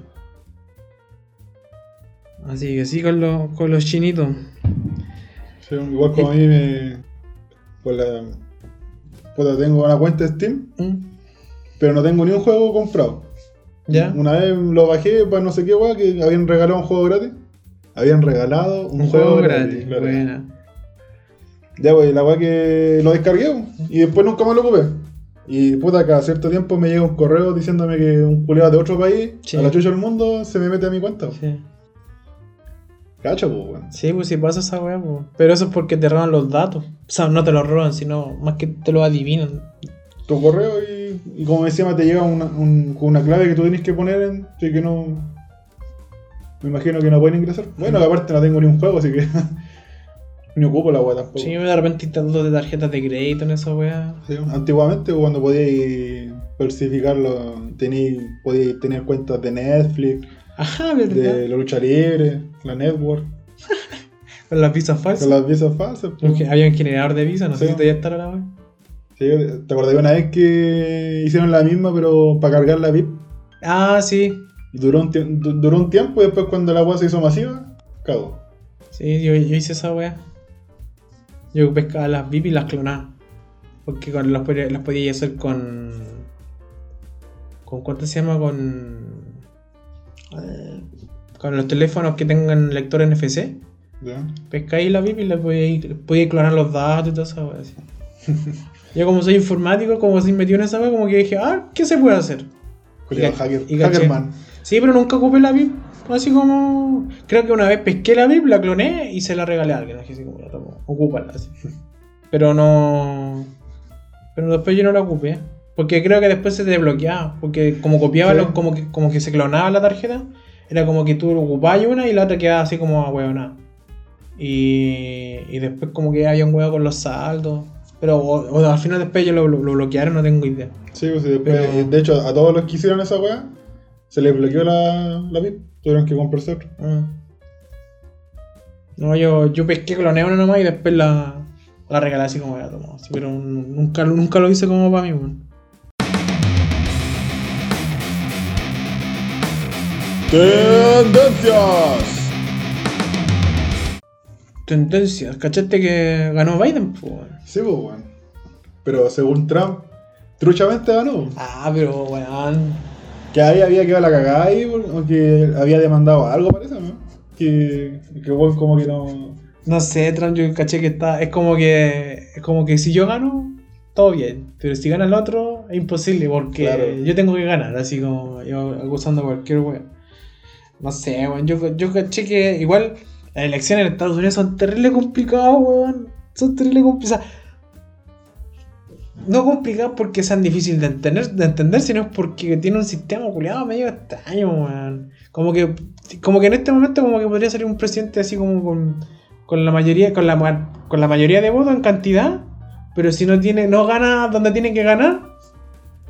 Así que sí con, los con los chinitos. Sí, igual como a mí me. Por la. puta, tengo una cuenta de Steam, ¿Mm? pero no tengo ni un juego comprado. ¿Ya? Una vez lo bajé para no sé qué weá, que habían regalado un juego gratis. Habían regalado un, Un juego gratis. Buena. Ya, pues, la weá que lo descargué y después nunca más lo ocupé. Y puta, cada cierto tiempo me llega un correo diciéndome que un culiado de otro país, Sí. a la chucha del mundo, se me mete a mi cuenta. Sí. Cacho, pues, weón. Sí, pues si pasa esa weá, pues. Pero eso es porque te roban los datos. O sea, no te los roban, sino más que te lo adivinan. Tu correo y, y como decía, te llega una, un- con una clave que tú tienes que poner en. Así que no. Me imagino que no pueden ingresar. Bueno, aparte no tengo ni un juego, así que. ni ocupo la weá tampoco. Sí, de repente instalo de tarjetas de crédito en esa weá. Sí, Antiguamente, cuando podíais falsificarlo, tenéis, podíais tener cuentas de Netflix, Ajá, ¿verdad? de la lucha libre, la network, Con las visas falsas. con las visas falsas. Porque había un generador de visas, no sé si todavía estará la. Sí, ¿Te acordás de una vez que hicieron la misma, pero para cargar la VIP? Ah, sí. Y duró un, du- duró un tiempo y después cuando la weá se hizo masiva, cagó. Sí, yo, yo hice esa weá. Yo pescaba las VIP y las clonaba. Porque con, las, podía, las podía hacer con. ¿Con cuánto se llama? Con. eh, Con los teléfonos que tengan lector NFC. ¿Ya? Pescáis la VIP y le podía, podía clonar los datos y toda esa weá. Yo, como soy informático, como soy metido en esa weá, como que dije, ah, ¿qué se puede hacer? Ca- hacker, hackerman. Sí, pero nunca ocupé la VIP. Así como. Creo que una vez pesqué la VIP, la cloné y se la regalé a alguien. Así como, ocúpala. Así. Pero no. Pero después yo no la ocupé. Porque creo que después se desbloqueaba. Porque como copiaba, Sí. los- como, que, como que se clonaba la tarjeta, era como que tú ocupabas una y la otra quedaba así como a huevona. Y, y después como que había un huevo con los saldos. Pero o, o al final después ellos lo, lo bloquearon, no tengo idea. Sí, pues, después, Pero- de hecho, a todos los que hicieron esa weá, se les bloqueó la, la VIP. Tuvieron que comprarse otro. Ah. No, yo, yo pesqué, cloneé una nomás y después la, la regalé así como ya tomado. pero nunca, nunca lo hice como para mí, weón. ¡Tendencias! Tendencias, ¿cachaste que ganó Biden? pues? Sí, pues, weón. Pero según Trump, truchamente ganó. Ah, pero weón. Que ahí había quedado la cagada ahí, porque había demandado algo, parece, ¿no? Que, que weón, como que no. No sé, Trump, yo caché que está. Es como que. Es como que si yo gano, todo bien. Pero si gana el otro, es imposible, porque Claro. yo tengo que ganar, así como yo acusando a cualquier weón. No sé, weón. Yo, yo caché que igual las elecciones en Estados Unidos son terrible complicadas, weón. Son terrible complicadas. No complicadas porque sean difíciles de entender, de entender, sino porque tiene un sistema culiado medio extraño, weón. Como que, como que en este momento como que podría salir un presidente así como con, con la mayoría, con la con la mayoría de votos en cantidad, pero si no tiene, no gana donde tiene que ganar,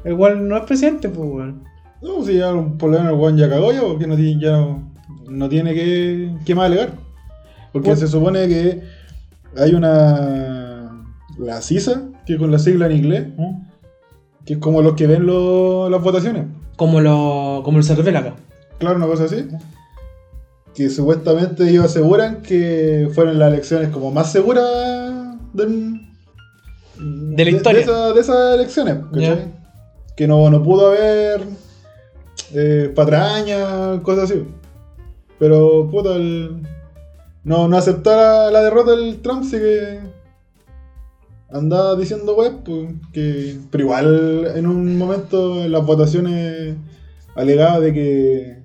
igual no es presidente, pues weón. No, si ya lo menos el weón ya cagó ya, porque no tiene, ya no, no tiene que, que más alegar. Porque Bueno. se supone que hay una. La CISA, que con la sigla en inglés, que es como los que ven lo- las votaciones. Como lo, como se revela acá. Claro, una cosa así. Que supuestamente ellos aseguran que fueron las elecciones como más seguras del- De la historia. De, esa- de esas elecciones. Ya. Que no, no pudo haber eh, patrañas, cosas así. Pero, puta, el, no, no aceptar la derrota del Trump, sí que andaba diciendo web, pues, que, pero igual en un momento en las votaciones alegaba de que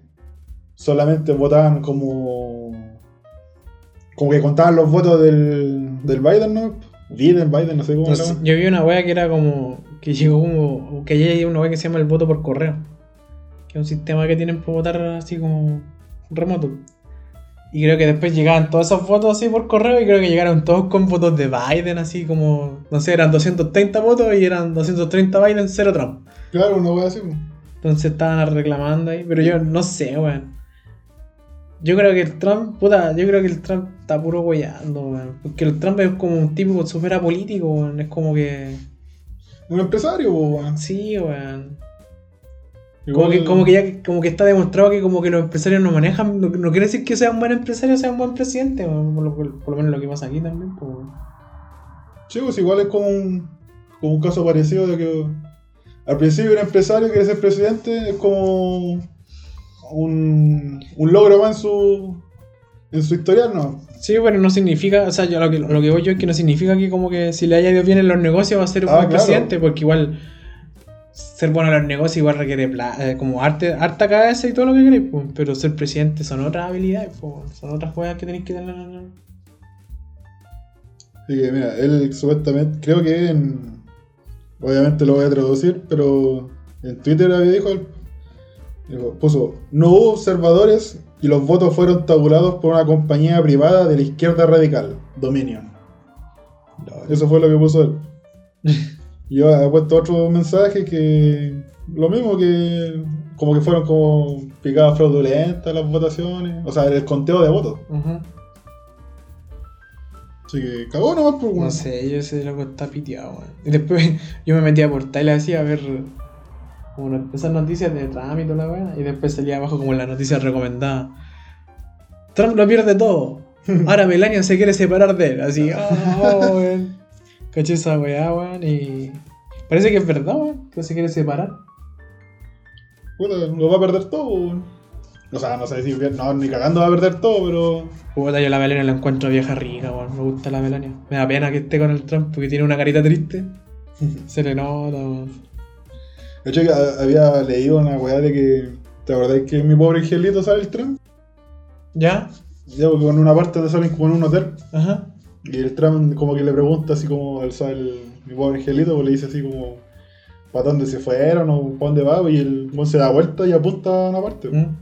solamente votaban como como que contaban los votos del, del Biden, ¿no? Biden, Biden, no sé cómo llama. yo vi una wea que era como. que llegó como. que hay una wea que se llama el voto por correo. Que es un sistema que tienen para votar así como. remoto. Y creo que después llegaban todos esos votos así por correo y creo que llegaron todos con votos de Biden, así como. no sé, eran 230 votos y eran 230 Biden, 0 Trump. Claro, una wea así. Entonces estaban reclamando ahí, pero yo no sé, weón. Yo creo que el Trump, puta, yo creo que el Trump está puro weyando, weón. Porque el Trump es como un típico súper apolítico, weón. Es como que. Un empresario, weón. Sí, weón. Igual- Como que, como que ya como que está demostrado que como que los empresarios no manejan. No, no quiere decir que sea un buen empresario, sea un buen presidente. Por lo, por lo menos lo que pasa aquí también. Sí, pues igual es como un, como un caso parecido de que al principio un empresario quiere ser presidente, es como un, un logro más en su, en su historial, ¿no? Sí, pero no significa, o sea, yo lo que, lo que voy yo es que no significa que como que si le haya ido bien en los negocios va a ser un Ah, buen claro. presidente, porque igual ser bueno en los negocios igual requiere eh, como arte, harta cabeza y todo lo que queréis, pues, pero ser presidente son otras habilidades, pues, son otras cosas que tenéis que tener. Así que mira, él supuestamente, creo que en. Obviamente lo voy a traducir, pero en Twitter había dijo, dijo, puso, no hubo observadores y los votos fueron tabulados por una compañía privada de la izquierda radical, Dominion. Eso fue lo que puso él. Y yo he puesto otro mensaje que lo mismo que como que fueron como picadas fraudulentas las votaciones, o sea, el conteo de votos. Ujú. Así que cagó nomás, pues, No weón. sé, yo ese loco está piteado, weón. Y después yo me metía a portal así a ver como no- esas noticias de Trump y toda la weá. Y después salía abajo como la noticia recomendada. Trump lo pierde todo. Ahora Melania se quiere separar de él. Así, oh, weón. Caché esa weá, weón. Y parece que es verdad, weón. Que se quiere separar. Puta, lo va a perder todo, weón. O sea, no sé si no, ni cagando va a perder todo, pero. Puta, yo la Melania la encuentro vieja rica, weón. Me gusta la Melania. Me da pena que esté con el Trump porque tiene una carita triste. Se le nota, weón. De hecho, había leído una weá de que. ¿Te acordás que mi pobre angelito sale el tren? ¿Ya? Ya, porque en una parte te salen como en un hotel. Ajá. Y el tram como que le pregunta así como el, el mi pobre angelito, pues le dice así como. ¿Para dónde se fueron o para dónde va? Y el se da vuelta y apunta a una parte. Mm.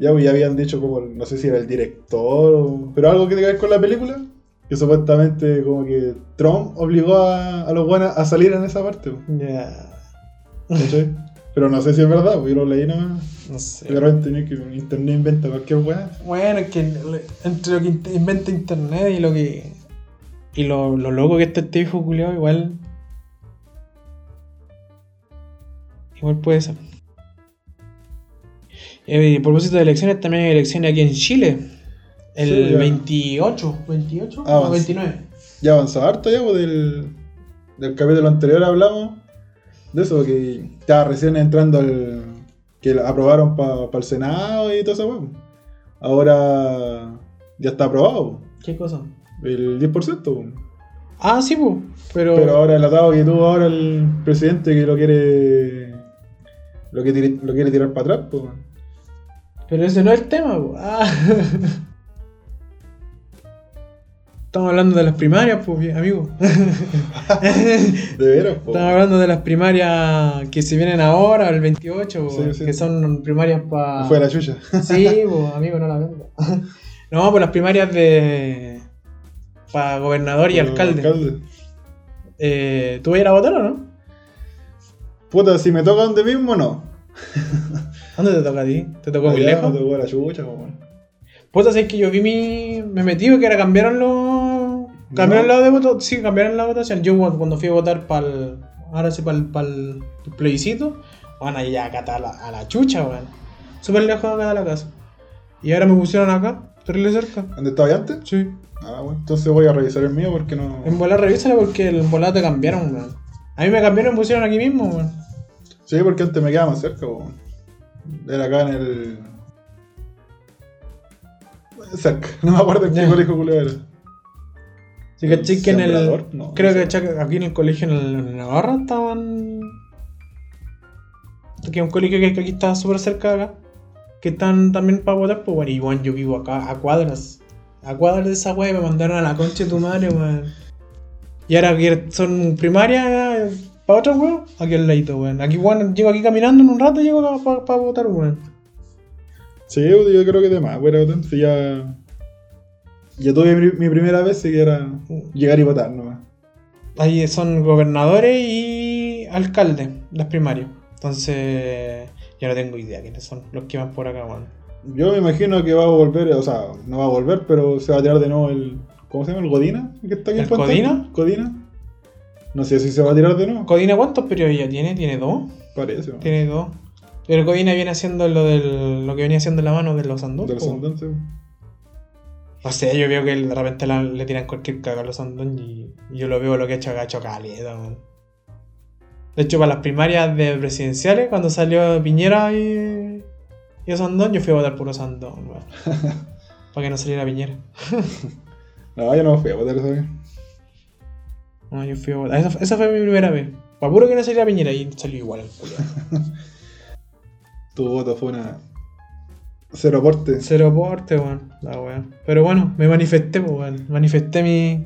Ya, pues ya habían dicho como, no sé si era el director o... Pero algo que tenga que ver con la película. Que supuestamente como que Trump obligó a, a los buenos a salir en esa parte. pues, Ya. ¿cachai? Pero no sé si es verdad, porque yo lo leí nomás. No sé. De repente que internet inventa cualquier weá. Bueno, es que entre lo que inventa internet y lo que. Y lo, lo loco que está este hijo culiado, igual. Igual puede ser. Eh, propósito de elecciones, también hay elecciones aquí en Chile. El Sí, ya. 28. ¿28? Ah, no, sí. 29. Ya avanzó harto ya, pues del, del capítulo anterior hablamos de eso, que estaba recién entrando al... que aprobaron para el Senado y todo eso, weón. Ahora ya está aprobado, ¿Qué cosa? el 10%. weón. Ah, sí, pues. Pero. Pero ahora el atado que tuvo ahora el presidente que lo quiere... Lo quiere, lo quiere tirar para atrás, pues. weón. Pero ese no es el tema, po. Ah. Estamos hablando de las primarias, pues, amigo. De veras. Estamos hablando de las primarias que se vienen ahora, el 28, po, Sí, sí. que son primarias para. Fue la chucha. Sí, pues, amigo, no la vendo. no, pues las primarias de. para gobernador y alcalde. Eh, ¿Tú vas a ir a votar o no? Puta, si me toca donde mismo, no. ¿Dónde te toca a ti? ¿Te tocó muy lejos? Me tocó la chucha, pues. Puta, es que yo vi mi. Me metí que ahora cambiaron los. Cambiaron la de votación. Sí, cambiaron la votación. Yo cuando fui a votar para el. Ahora sí, para el, para el plebiscito. Van allá acá a la, a la chucha, weón. Súper lejos de acá de la casa. Y ahora me pusieron acá, terrible cerca. ¿Dónde estaba antes? Sí. Ah, bueno. Entonces voy a revisar el mío porque no. En volar, revísala porque el volar te cambiaron, weón. A mí me cambiaron y me pusieron aquí mismo, weón. Sí, porque antes me quedaba más cerca, weón. Era acá en el. Cerca. No me acuerdo en qué colegio culiao era. Sí, caché que en el. No, creo no que sé. aquí en el colegio en, Navarra estaban. Que es un colegio que, que aquí está súper cerca de acá. Que están también para votar, pues bueno, y bueno, yo vivo acá a cuadras. A cuadras de esa wea y me mandaron a la concha de tu madre, weón. Y ahora que son primarias para otra weón, aquí al ladito, weón. Aquí, weón, llego aquí caminando en un rato y llego para votar, weón. Sí, yo creo que de más, bueno, entonces ya. Ya tuve mi, primera vez, sí que era llegar y votar nomás. Ahí son gobernadores y alcaldes, las primarias. Entonces, yo no tengo idea quiénes son los que van por acá, weón. Yo me imagino que va a volver, o sea, no va a volver, pero se va a tirar de nuevo el. ¿Cómo se llama? ¿El Godina? ¿El que está aquí en ¿El Puente Codina? ¿Codina? No sé si se va a tirar de nuevo. ¿Codina cuántos periodos ya tiene? ¿Tiene dos? Parece, ¿no? Tiene dos. Pero Codina viene haciendo lo del lo que venía haciendo la mano de los De Andón. los entonces. O sea, yo veo que de repente la- le tiran cualquier caga a los Andón y, y yo lo veo lo que ha hecho, ha hecho caleta. De hecho, para las primarias de presidenciales, cuando salió Piñera y, y Sandón, yo fui a votar por Sandón, weón. para que no saliera Piñera. No, yo no fui a votar esa vez. No, yo fui a votar. Esa, esa fue mi primera vez. Para puro que no saliera Piñera y salió igual el culo. Tu voto fue una. Cero aporte. Cero porte, weón. La wea. Pero bueno, me manifesté, pues, weón. Manifesté mi.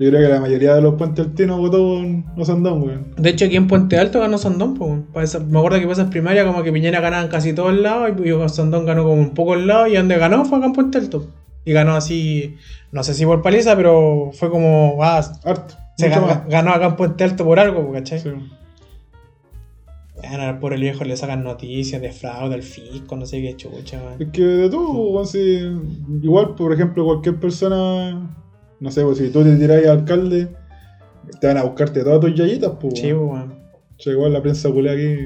Yo creo que la mayoría de los puentes altinos votó con Osandón, weón. De hecho, aquí en Puente Alto ganó Sandón, pues. weón. Me acuerdo que para esas primarias, como que Piñera ganaba en casi todos lados y Sandón ganó como un poco el lado y donde ganó fue acá en Puente Alto. Y ganó así, no sé si por paliza, pero fue como, ah, Harto. se mucho ga- más. ganó acá en Puente Alto por algo, pues, ¿cachai? Sí. Bueno, por el viejo le sacan noticias de fraude al fisco, no sé qué chucha, weón. Es que de todo, weón, si- igual, por ejemplo, cualquier persona, no sé, pues si tú te tiras al alcalde, te van a buscarte todas tus yayitas, pues. Sí, weón. O sea, igual la prensa culea aquí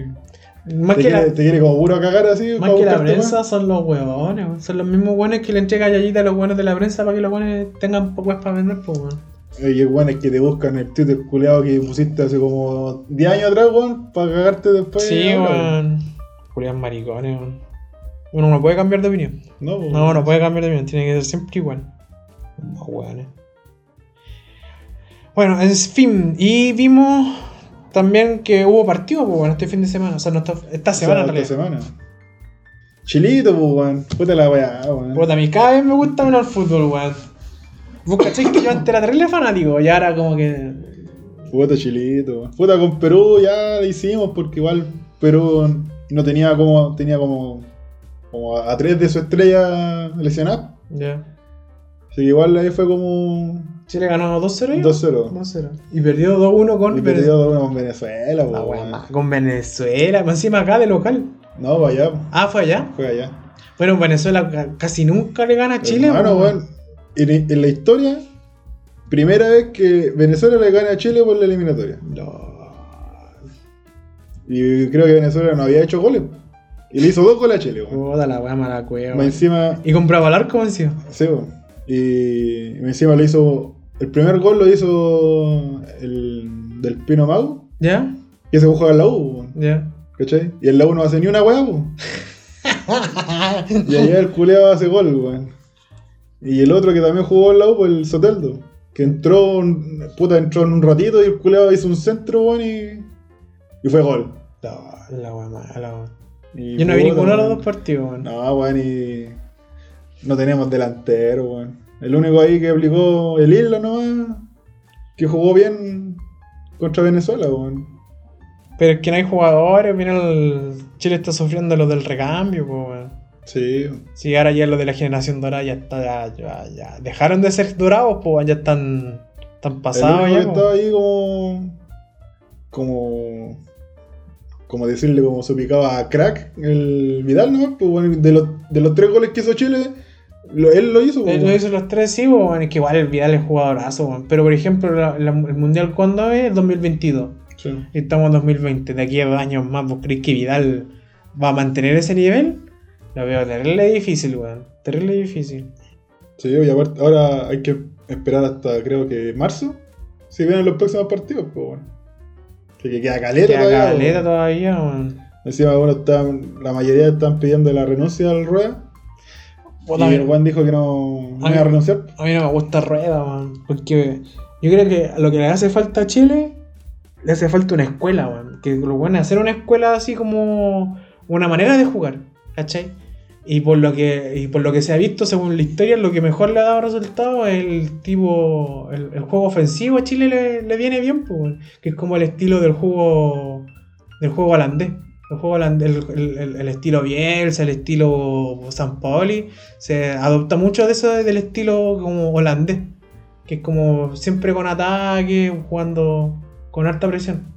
Más te que, quiere, la, te quiere como puro a cagar así. más que la prensa más. son los huevones, weón. Son los mismos hueones que le entregan yayita a los hueones de la prensa para que los hueones tengan pocas para vender, pues, weón. Oye, weón, es que te buscan el Twitter culeado que pusiste hace como 10 años atrás, weón, para cagarte después. Sí, weón. Julián maricones, weón. Uno no puede cambiar de opinión. No, pues, No, no puede cambiar de opinión, tiene que ser siempre igual. Más weones. Bueno, en fin, y vimos también que hubo partido, pues, bueno, este fin de semana. O sea, no esta, esta O sea, semana en esta semana. Chilito, pues, weón. Puta la weá, weón. Puta, a mí cada vez me gusta menos el fútbol, weón. Vos cacháis que yo antes era terrible fanático y ahora como que. Puta chilito. Puta con Perú ya lo hicimos porque igual Perú no tenía como. tenía como. como a tres de su estrella lesionadas. Ya. Así que igual ahí fue como. Chile ganó 2-0 ya? 2-0. 2-0. Y perdió 2-1 con Y Venezuela. perdió 2-1 con Venezuela, La pues, wea. Con Venezuela, más encima acá de local. No, vaya, Ah, fue allá. fue allá. Bueno, Venezuela ca- casi nunca le gana a Chile. Hermano, po. En, en la historia, primera vez que Venezuela le gana a Chile por la eliminatoria. No. Y creo que Venezuela no había hecho goles. Y le hizo dos goles a Chile. Puta la wea mala cueva. Encima, Y compraba el arco encima. sí, weón. Y más encima lo hizo. El primer gol lo hizo el del Pino Mago. ¿Ya? Y ese juega en la U, weón. ¿Ya? ¿Cachai? Y en la U no hace ni una weá. Y allá el culeado hace gol, weón. Y el otro que también jugó en la U, pues el Soteldo. Que entró, un- puta, entró en un ratito y el culeado hizo un centro, weón, y, y fue gol. No, la wea mala, weón. Yo no vi ninguno de los weón. dos partidos, weón. No, weón, y no tenemos delantero, weón. El único ahí que aplicó el Isla nomás, que jugó bien contra Venezuela, weón. Pero es que no hay jugadores, mira, el Chile está sufriendo lo del recambio, weón. Sí, Sí, ahora ya lo de la generación dorada ya está, ya, ya, ya. Dejaron de ser dorados, pues, ya están, están el pasados único ya, estaba ahí como. como. como decirle como se picaba a crack el Vidal, ¿no? Pues bueno, de los, de los tres goles que hizo Chile, lo- él lo hizo. Él lo hizo los tres, sí, es que igual el Vidal es jugadorazo. Pero, por ejemplo, la- la- el Mundial, ¿cuándo es? 2022. Sí. Y estamos en 2020. De aquí a dos años más, ¿vos creéis que Vidal va a mantener ese nivel? Lo veo terrible difícil, weón. Terrible difícil. Sí, y aparte, ahora hay que esperar hasta creo que marzo. Si vienen los próximos partidos, pues bueno. Así que queda caleta Queda todavía. caleta weón. todavía, weón. Encima, bueno, están- la mayoría están pidiendo la renuncia al Rueda. Y el Juan dijo que no, no a mí- iba a renunciar. A mí no me gusta Rueda, weón. Porque yo creo que lo que le hace falta a Chile, le hace falta una escuela, weón. Que lo bueno es hacer una escuela así como una manera de jugar, ¿cachai? Y por lo que, y por lo que se ha visto según la historia, lo que mejor le ha dado resultado es el tipo. El, el juego ofensivo a Chile le, le viene bien, pues, que es como el estilo del juego. del juego holandés. El juego holandés, el, el- el- estilo Bielsa, el estilo San Paoli, se adopta mucho de eso del estilo como holandés. Que es como siempre con ataque, jugando con alta presión.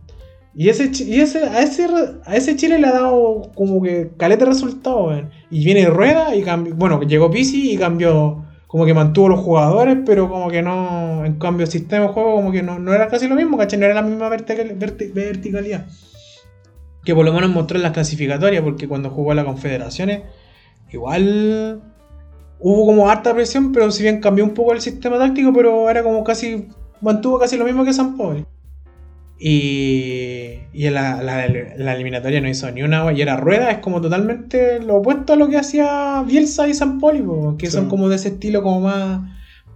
Y ese, y ese, a, ese, a ese Chile le ha dado como que caleta de resultados, weón. Y viene Rueda y cambió. Bueno, llegó Pisi y cambió. Como que mantuvo los jugadores, pero como que no. En cambio, el sistema de juego, como que no, no era casi lo mismo, ¿cachai? No era la misma vertical- verti- verticalidad. Que por lo menos mostró en las clasificatorias, porque cuando jugó a las confederaciones, igual hubo como harta presión, pero si bien cambió un poco el sistema táctico, pero era como casi. mantuvo casi lo mismo que San Paolo. Y, y en la, la- la eliminatoria no hizo ni una. Y era rueda, es como totalmente lo opuesto a lo que hacía Bielsa y San Poli, que Sí. son como de ese estilo como más,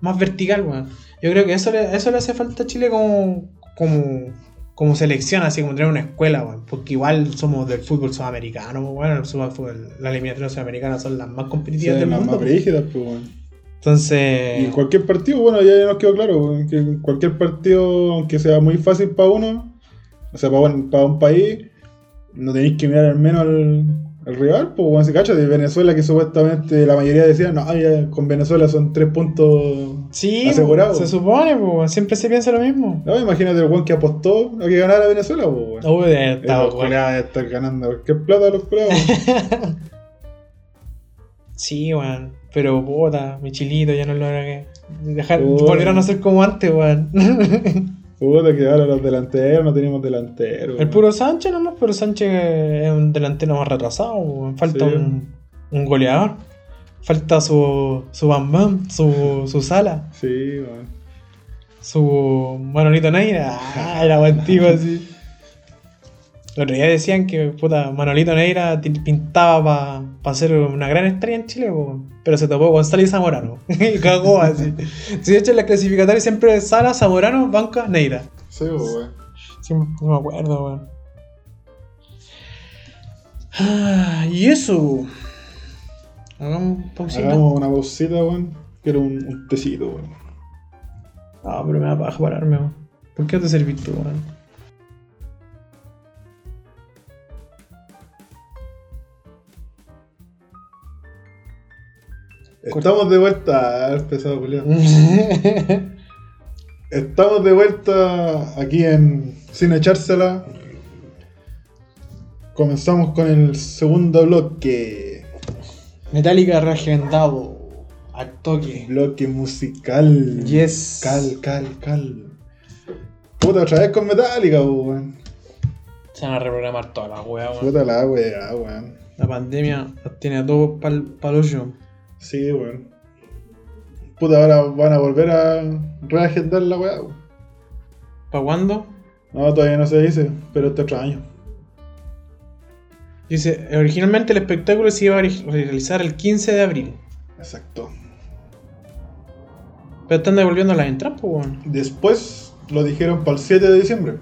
más vertical, weón. Yo creo que eso le, eso le hace falta a Chile como, como, como selección, así como tener una escuela. Porque igual somos del fútbol sudamericano, weón. El fútbol- las eliminatorias sudamericanas son las más Sí, competitivas del las mundo. más brígidas, pues, weón. Entonces. Y cualquier partido, bueno, ya, nos quedó claro, que cualquier partido, aunque sea muy fácil para uno, o sea, para un, para un país, no tenéis que mirar al menos al, al rival, pues, bueno, se cacha de Venezuela, que supuestamente la mayoría decía, no, ya con Venezuela son tres puntos Sí, asegurados. se supone, pues, siempre se piensa lo mismo. No, imagínate el weón que apostó a que ganara Venezuela, pues. Uy, de estar ganando cualquier plata los culiados. Sí, weón. Pero puta, mi chilito ya no lo que dejar, volvieron a ser como antes, weón. Puta que ahora los delanteros no tenemos delanteros. El puro Sánchez nomás, pero Sánchez es un delantero más retrasado, weón. Falta Sí. un, un goleador. Falta su, su Bam Bam, su, su Sala, Sí, weón. su Manolito Neira. Ah, era buen tipo así. El otro día decían que puta, Manolito Neira pintaba para ser una gran estrella en Chile, po, pero se topó con Sala y Zamorano. y cagó así. Si de hecho en la clasificatoria siempre es Sala, Zamorano, Banca, Neira. Sí, weón. Sí, no me acuerdo, weón. Ah, y eso. Hagamos pausita. Hagamos una pausita, weón. Quiero un, un tecito, weón. Ah, pero me da paja pararme, weón. ¿Por qué no te servís tú, weón? Estamos de vuelta, pesado culiao. Estamos de vuelta aquí en Sin echársela. Comenzamos con el segundo bloque. Metallica reagendado. Al toque. Bloque musical. Yes. Cal, cal, cal. Puta, otra vez con Metallica, weón. Se van a reprogramar todas las weas, weón. Puta la weá, weón. La pandemia tiene a todos pal, pal hoyo. Sí, weón. Puta, ahora van a volver a reagendar la weá. ¿Para cuándo? No, todavía no se dice, pero este otro año. Dice, originalmente el espectáculo se iba a re- realizar el 15 de abril. Exacto. Pero están devolviendo las entradas, pues, weón. Después lo dijeron para el 7 de diciembre.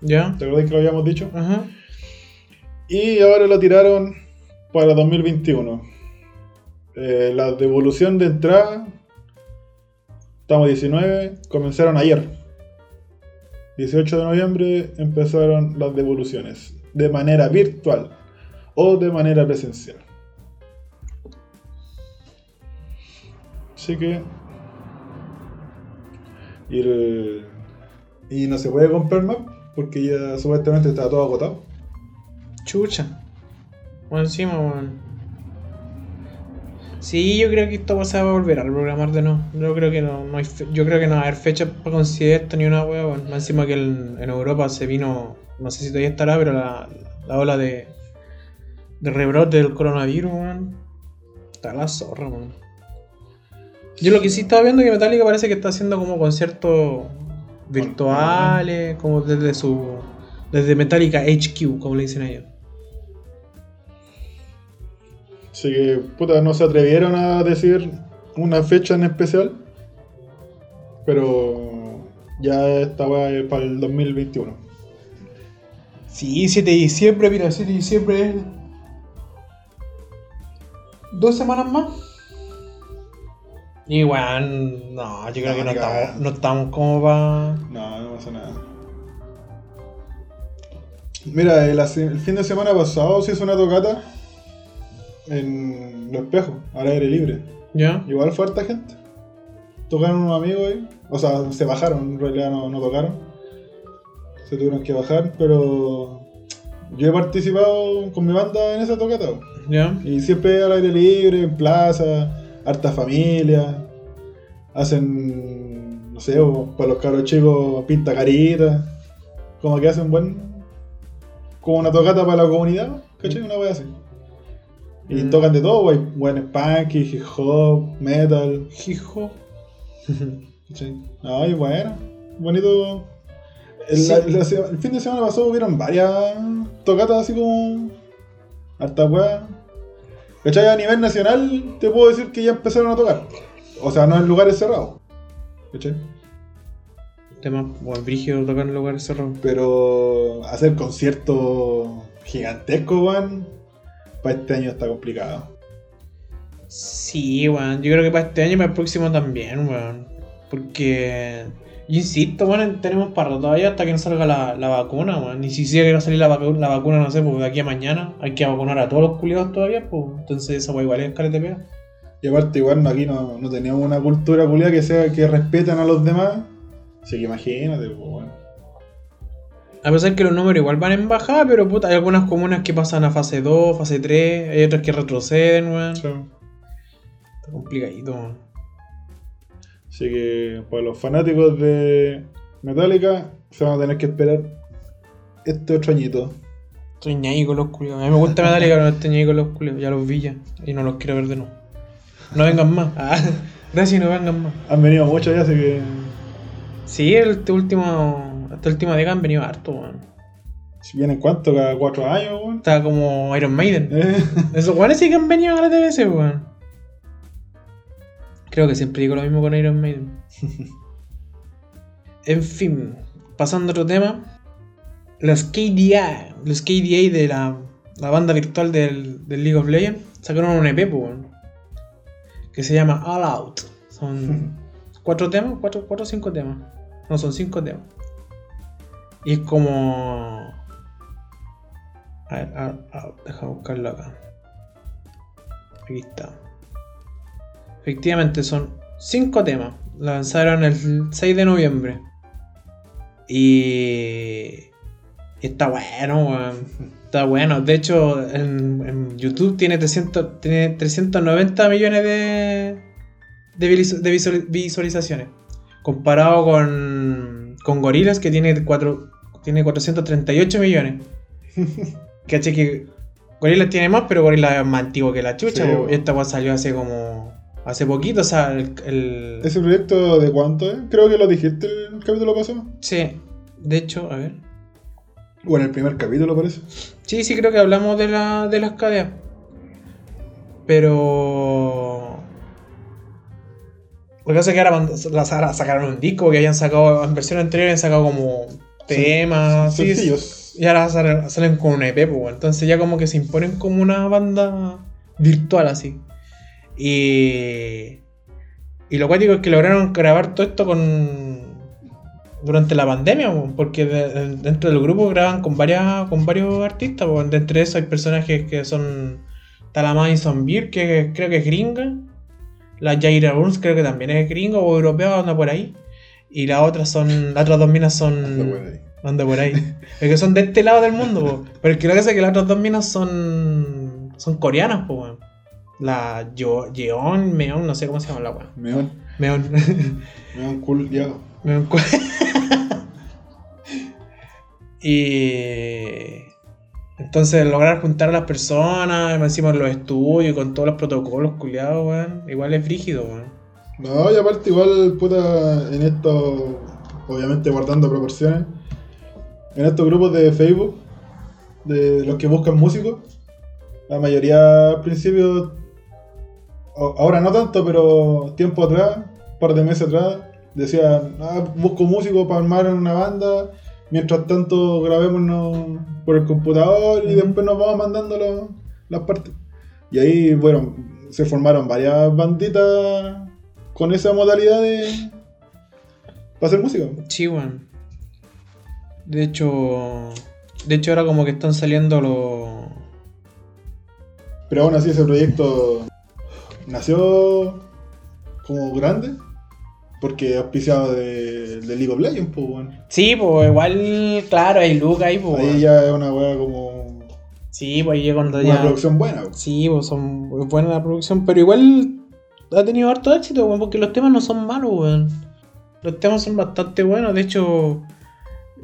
¿Ya? ¿Te acuerdas que lo habíamos dicho? Ajá. Y ahora lo tiraron para 2021. Eh, la devolución de entrada, estamos 19, comenzaron ayer. 18 de noviembre empezaron las devoluciones de manera virtual o de manera presencial. Así que... Y, no se puede comprar más porque ya supuestamente está todo agotado. Chucha. Bueno, encima. Sí, yo creo que esto se va a volver a reprogramar de nuevo. Yo creo que no, no hay yo creo que no va a haber fecha para concierto ni una wea, weón. Más encima que en Europa se vino, no sé si todavía estará, pero la, la ola de, de rebrote del coronavirus, weón. Está la zorra, weón. Yo lo que sí estaba viendo es que Metallica parece que está haciendo como conciertos virtuales, como desde su. desde Metallica HQ, como le dicen ellos. Así que, puta, no se atrevieron a decir una fecha en especial. Pero ya esta weá es para el 2021. Sí, 7 de diciembre, mira, 7 de diciembre es. ¿Dos semanas más? Y weón, no, yo creo No, que no estamos, no estamos como para. No, no pasa nada. Mira, el, el fin de semana pasado se hizo una tocata en Los Espejos, al aire libre. ¿Ya? Igual fue harta gente. Tocaron unos amigos ahí. O sea, se bajaron, en realidad no, no tocaron. Se tuvieron que bajar, pero yo he participado con mi banda en esa tocata. ¿Ya? Y siempre al aire libre, en plaza, harta familia. Hacen, no sé, o para los cabros chicos pinta carita. Como que hacen buen. Como una tocata para la comunidad, ¿cachai? Una wea así. Y Mm. tocan de todo, wey. Buen punk, hip hop, metal. Hijo. ¿cachai? Ay, bueno. Bonito. El, Sí. la- la se- el fin de semana pasado hubieron varias tocatas así como. harta weá. ¿Cachai? A nivel nacional te puedo decir que ya empezaron a tocar. O sea, no en lugares cerrados. ¿Cachai? Tema, bueno, brígido tocar en lugares cerrados. Pero hacer conciertos gigantescos, weón, para este año está complicado. Sí, weón. Yo creo que para este año y para el próximo también, weón. Porque. Yo insisto, weón, tenemos para todavía hasta que no salga la, la vacuna, weón. Ni siquiera que no salga la, vacu- la vacuna, no sé, pues de aquí a mañana hay que vacunar a todos los culiados todavía, pues. Entonces esa weá igual es pega. Y aparte, igual aquí no, no teníamos una cultura culiada que sea que respeten a los demás. Así que imagínate, pues, bueno. A pesar que los números igual van en bajada, pero puta, hay algunas comunas que pasan a fase 2, fase 3, hay otras que retroceden, weón. Está complicadito, weón. Así que para los fanáticos de Metallica se van a tener que esperar este otro añito. Estoy ñaí con los culiados. A mí me gusta Metallica, pero no estoy ñaí con los culiados. Ya los vi ya. Y no los quiero ver de nuevo. No vengan más. Ah, gracias, no vengan más. Han venido muchos ya, así que. Sí, este último. Esta última década han venido harto, weón. Si vienen cuánto, cada cuatro años, weón. Está como Iron Maiden. Eh, Esos weones sí que han venido a la TBS, weón. Creo que siempre digo lo mismo con Iron Maiden. en fin, pasando a otro tema. Los KDA, los KDA de la, la banda virtual del, del League of Legends, sacaron un EP, pues, weón, que se llama All Out. Son cuatro temas, cuatro, cuatro o cinco temas. No, son cinco temas. Y es como... A ver, a- deja buscarlo acá. Aquí está. Efectivamente, son cinco temas. Lanzaron el 6 de noviembre. Y. y está bueno, weón. Está bueno. De hecho, en, en YouTube tiene, 300, tiene 390 millones de, de, visu- de visual- visualizaciones. Comparado con, con Gorillaz, que tiene, cuatro, tiene 438 millones. ¿Cachai? Que Gorillaz tiene más, pero Gorillaz es más antiguo que la chucha. Sí, esta weá salió hace como. Hace poquito, o sea, el. el- ¿Ese proyecto de cuánto es? Creo que lo dijiste el capítulo pasado. Sí, de hecho, a ver. O en el primer capítulo, parece. Sí, sí, creo que hablamos de, la, de las cadeas. Pero. Lo que pasa es que ahora sacaron un disco que habían sacado. En versión anterior habían sacado como temas. sí, Sencillos. y ahora salen, salen con un EP, pues, entonces ya como que se imponen como una banda virtual así. Y. Y lo cuático es que lograron grabar todo esto con. Durante la pandemia, weón, porque de- dentro del grupo graban con varias con varios artistas, de entre esos hay personajes que son. Madison Beer, que creo que es gringa. La Jaira Burns creo que también es gringa o europea, anda por ahí. Y las otras son. Las otras dos minas son. Anda por ahí. Anda por ahí. Es que son de este lado del mundo, po. Pero es que lo que pasa es que las otras dos minas son. son coreanas, po, weón. La Yo- Yeon, Meon, no sé cómo se llama la weón. Meón. Meon. Meón cool, ya. Meon cu- y. Entonces lograr juntar a las personas, encima en los estudios, con todos los protocolos culiados, weón. Igual es frígido, weón. No, y aparte igual, puta, en esto, obviamente guardando proporciones, en estos grupos de Facebook, de los que buscan músicos, la mayoría al principio, ahora no tanto, pero tiempo atrás, un par de meses atrás, decían, ah, busco músicos para armar una banda, mientras tanto grabémonos por el computador y después nos vamos mandando las partes. Y ahí, bueno, se formaron varias banditas con esa modalidad de. para hacer música. Sí, weón. De hecho. De hecho, ahora como que están saliendo los. Pero aún así, ese proyecto nació como grande porque auspiciado de, de League of Legends, pues, weón. Sí, pues igual, claro, hay Luca ahí, pues. Ahí ya es una weá como. Sí, pues ahí cuando Una ya. producción buena, weón. Sí, pues son buena la producción, pero igual ha tenido harto éxito, weón, porque los temas no son malos, weón. Los temas son bastante buenos, de hecho,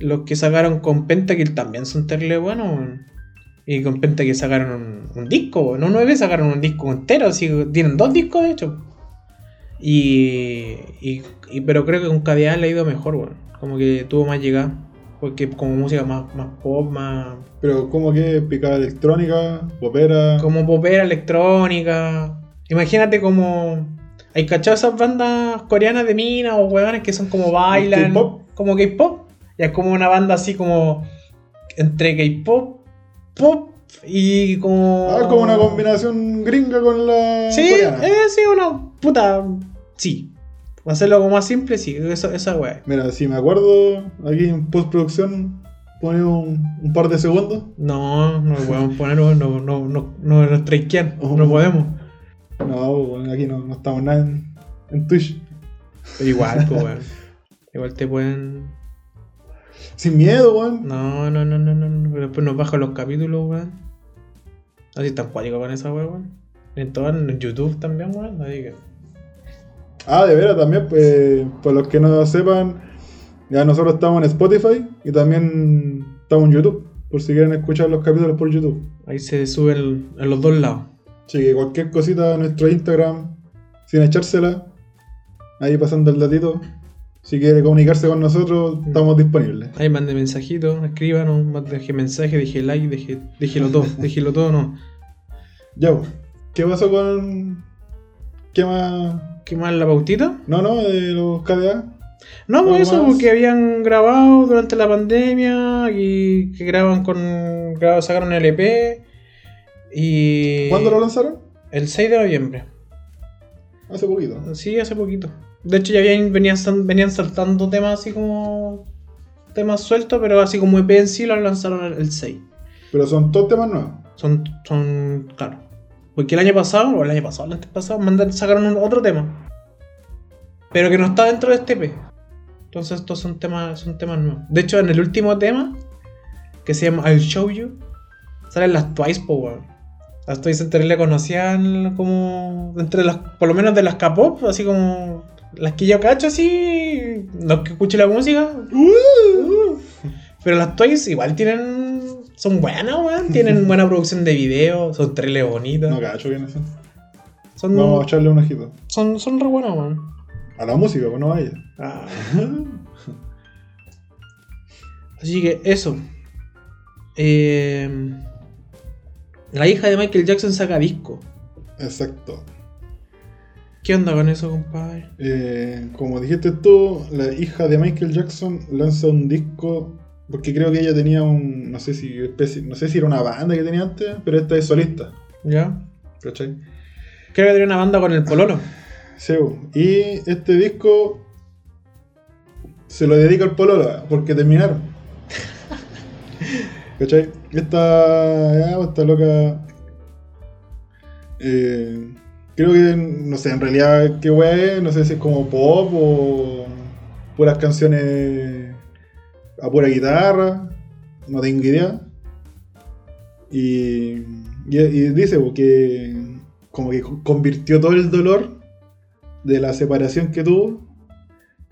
los que sacaron con Pentakill también son terrible buenos, weón. Y con Pentakill sacaron un, un disco, weón. No nueve sacaron un disco entero, así que tienen dos discos de hecho. Y, y, y- pero creo que con KDA le ha ido mejor, weón. Como que tuvo más llegada. Porque como música más, más pop, más. Pero como que picada electrónica, popera. Como popera electrónica. Imagínate como. ¿Hay cachado esas bandas coreanas de mina o huevones que son como bailan? K-pop. Como K-pop. Ya es como una banda así como. Entre K-pop, pop y como. Ah, como una combinación gringa con la Sí, coreana. eh, sí, una puta. Sí. Hacerlo como más simple, sí, eso, esa wea. Mira, si me acuerdo, aquí en postproducción ponemos un, un par de segundos. No, no lo podemos poner, no, no, no, no, no nos traquean, Oh. no podemos. No, aquí no, no estamos nada en, en Twitch. Pero igual, pues, weón. Igual te pueden. Sin miedo, weón. No, no, no, no, no, no. Pero después nos bajan los capítulos, weón. Así tan cuático con esa weón, weón. En todo, en YouTube también, weón. Así que. Ah, de veras también, pues, para los que no sepan, ya nosotros estamos en Spotify y también estamos en YouTube, por si quieren escuchar los capítulos por YouTube. Ahí se suben en los dos lados. Así que cualquier cosita a nuestro Instagram, sin echársela, ahí pasando el datito. Si quiere comunicarse con nosotros, estamos disponibles. Ahí mande mensajitos, escríbanos, deje mensaje, deje like, deje, déjelo todo, déjelo todo, no. Ya, pues. ¿qué pasó con. ¿Qué más? ¿Qué más la pautita? No, no, de los KDA. No, ¿Algo pues eso, más? porque habían grabado durante la pandemia y que graban con. graba- sacaron el EP y. ¿Cuándo lo lanzaron? El 6 de noviembre. Hace poquito. Sí, hace poquito. De hecho, ya habían, venían, venían saltando temas así como. temas sueltos, pero así como EP en sí lo lanzaron el, el 6. Pero son todos temas nuevos. Son, son, claro. Porque el año pasado, o el año pasado, el antes pasado, mandaron, sacaron un- otro tema. Pero que no está dentro de este EP. Entonces estos son temas, son temas nuevos. De hecho, en el último tema, que se llama I'll Show You, salen las Twice, po, weón. Las Twice entre le conocían como. Entre las. Por lo menos de las K-pop, así como. Las que yo cacho así. Los que escucho la música. uh. Pero las Twice igual tienen. Son buenas, weón. Tienen buena producción de video. Son trailers bonitos. No cacho bien eso. son, Vamos a echarle un ojito. son, son re buenas, weón. A la música, pues no vaya. Ah. Así que eso. Eh, la hija de Michael Jackson saca disco. Exacto. ¿Qué onda con eso, compadre? Eh, como dijiste tú, la hija de Michael Jackson lanza un disco. Porque creo que ella tenía un. No sé si especie- no sé si era una banda que tenía antes, pero esta es solista. ¿Ya? ¿Cachai? Creo que tenía una banda con el Pololo. Sí, y este disco se lo dedica al Pololo, porque terminaron. ¿Cachai? Esta, esta loca. eh, creo que, no sé, en realidad, qué wea es, no sé si es como pop o puras canciones a pura guitarra, no tengo idea. Y, y, y dice bo, que como que convirtió todo el dolor de la separación que tuvo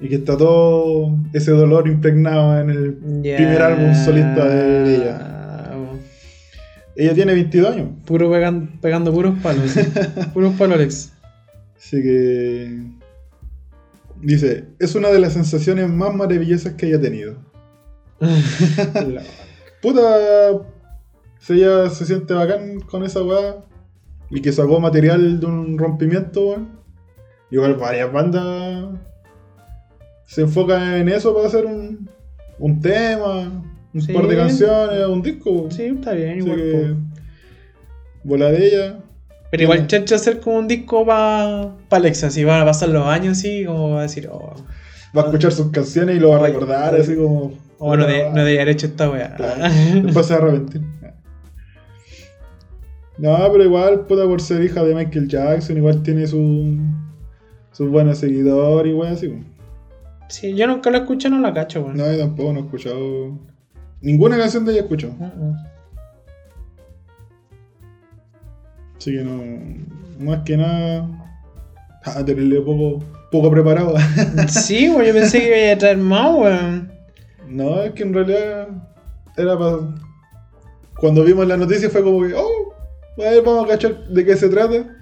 y que está todo ese dolor impregnado en el primer álbum solista de ella. Ella tiene 22 años, Puro pegan- pegando puros palos. puros palos, Alex. así que dice, es una de las sensaciones más maravillosas que haya tenido. Puta, si ella se siente bacán con esa weá y que sacó material de un rompimiento, weón. Igual varias bandas se enfocan en eso para hacer un, un tema, un Sí. par de canciones, un disco. Sí, está bien, Así igual. bola de ella. Pero igual chacho hacer como un disco para pa Alexa, así van a pasar los años así, como va a decir, oh, Va a escuchar sus canciones y lo va a recordar, así como. Oh no, de, no debería haber hecho esta weá. Claro. Después se va a arrepentir. No, pero igual, puta, por ser hija de Michael Jackson, igual tiene su, sus buenos seguidores y weón así. weón. Sí, yo nunca la escuché, no la cacho, weón. No, yo tampoco no he escuchado. Ninguna canción de ella he escuchado. Mm, mm. Así que no. Más que nada. Ah, tenerle poco, poco preparado. Sí, weón, yo pensé que iba a traer más, weón. No, es que en realidad. Era para. Cuando vimos la noticia fue como que. Oh, a ver, vamos a cachar de qué se trata.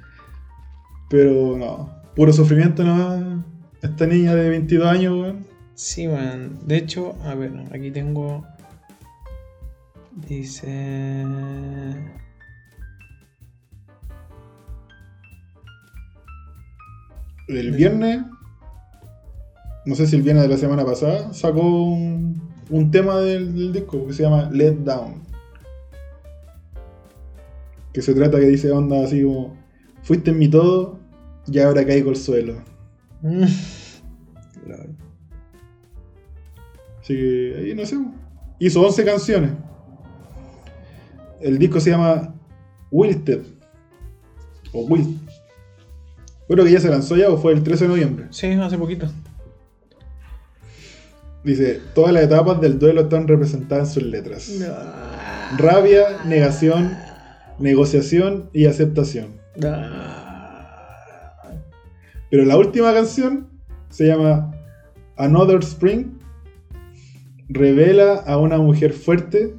Pero no. Puro sufrimiento nomás. Esta niña de 22 años, weón. Sí, weón. De hecho, a ver, aquí tengo. Dice. El viernes, no sé si el viernes de la semana pasada, sacó un, un tema del, del disco que se llama Let Down. Que se trata que dice onda así como, fuiste en mi todo y ahora caigo al suelo. Claro. Así que ahí no sé. Hizo 11 canciones. El disco se llama Wilted. O Wilt. Bueno, que ya se lanzó ya o fue el 13 de noviembre. Sí, hace poquito. Dice, todas las etapas del duelo están representadas en sus letras. Rabia, negación, negociación y aceptación. Pero la última canción se llama Another Spring. Revela a una mujer fuerte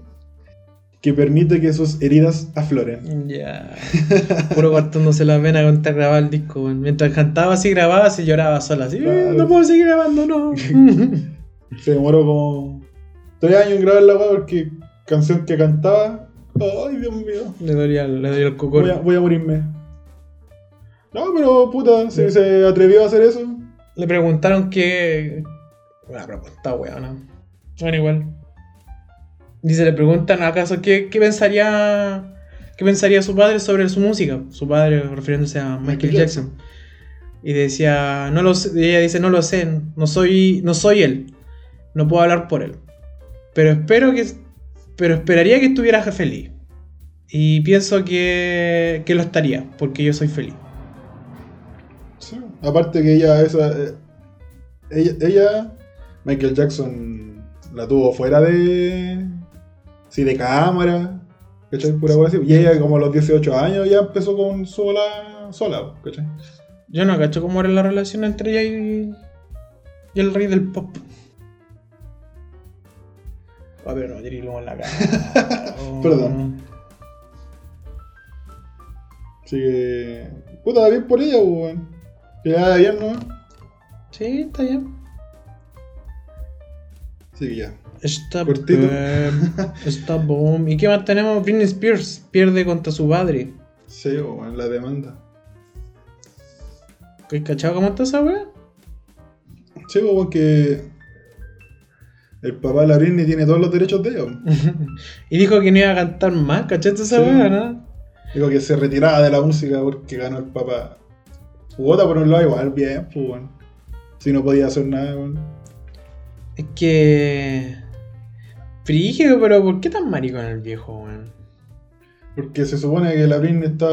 que permite que sus heridas afloren. Ya. Puro cortándose la vena con estar grababa el disco. Mientras cantaba así, grababa así, lloraba sola, así. "Eh, Claro. No puedo seguir grabando, no. Se demoró como 3 años en grabar la weá porque canción que cantaba. Ay, Dios mío. le dolía, le dolía el Voy cocor. a, voy a morirme. No, pero puta, si se atrevió a hacer eso. Le preguntaron que. Una pregunta, weón. ¿no? Bueno, igual. Dice, le preguntan acaso qué, qué pensaría. ¿Qué pensaría su padre sobre su música? Su padre refiriéndose a Michael, Michael Jackson. Y decía, no lo sé, ella dice, no lo sé, no soy, no soy él. No puedo hablar por él. Pero espero que. Pero esperaría que estuviera feliz. Y pienso que, que lo estaría, porque yo soy feliz. Sí. Aparte que ella, esa, eh, ella, ella, Michael Jackson la tuvo fuera de, sí, de cámara, ¿cachai? Pura así. Y ella como a los 18 años ya empezó con sola, sola, ¿cachai? Yo no cacho cómo era la relación entre ella y, y el rey del pop. A ver, no, tirirlo en la cara. Oh. Perdón. Así que, puta, bien por ella, weón. Que le bien, ¿no? Sí, está bien. Que ya. Está Cortito. Está boom. ¿Y qué más tenemos? Britney Spears pierde contra su padre. Sí, weón, la demanda. ¿Has cachado cómo está esa wea? Sí, weón, que el papá de la Britney tiene todos los derechos de ella. y dijo que no iba a cantar más, ¿cachaste esa Sí. wea, no? Digo que se retiraba de la música porque ganó el papá. Jugota por un lado igual, bien, pues weón. Si no podía hacer nada, weón. Es que. Frígido, pero ¿por qué tan maricón el viejo, weón? Porque se supone que la Britney está.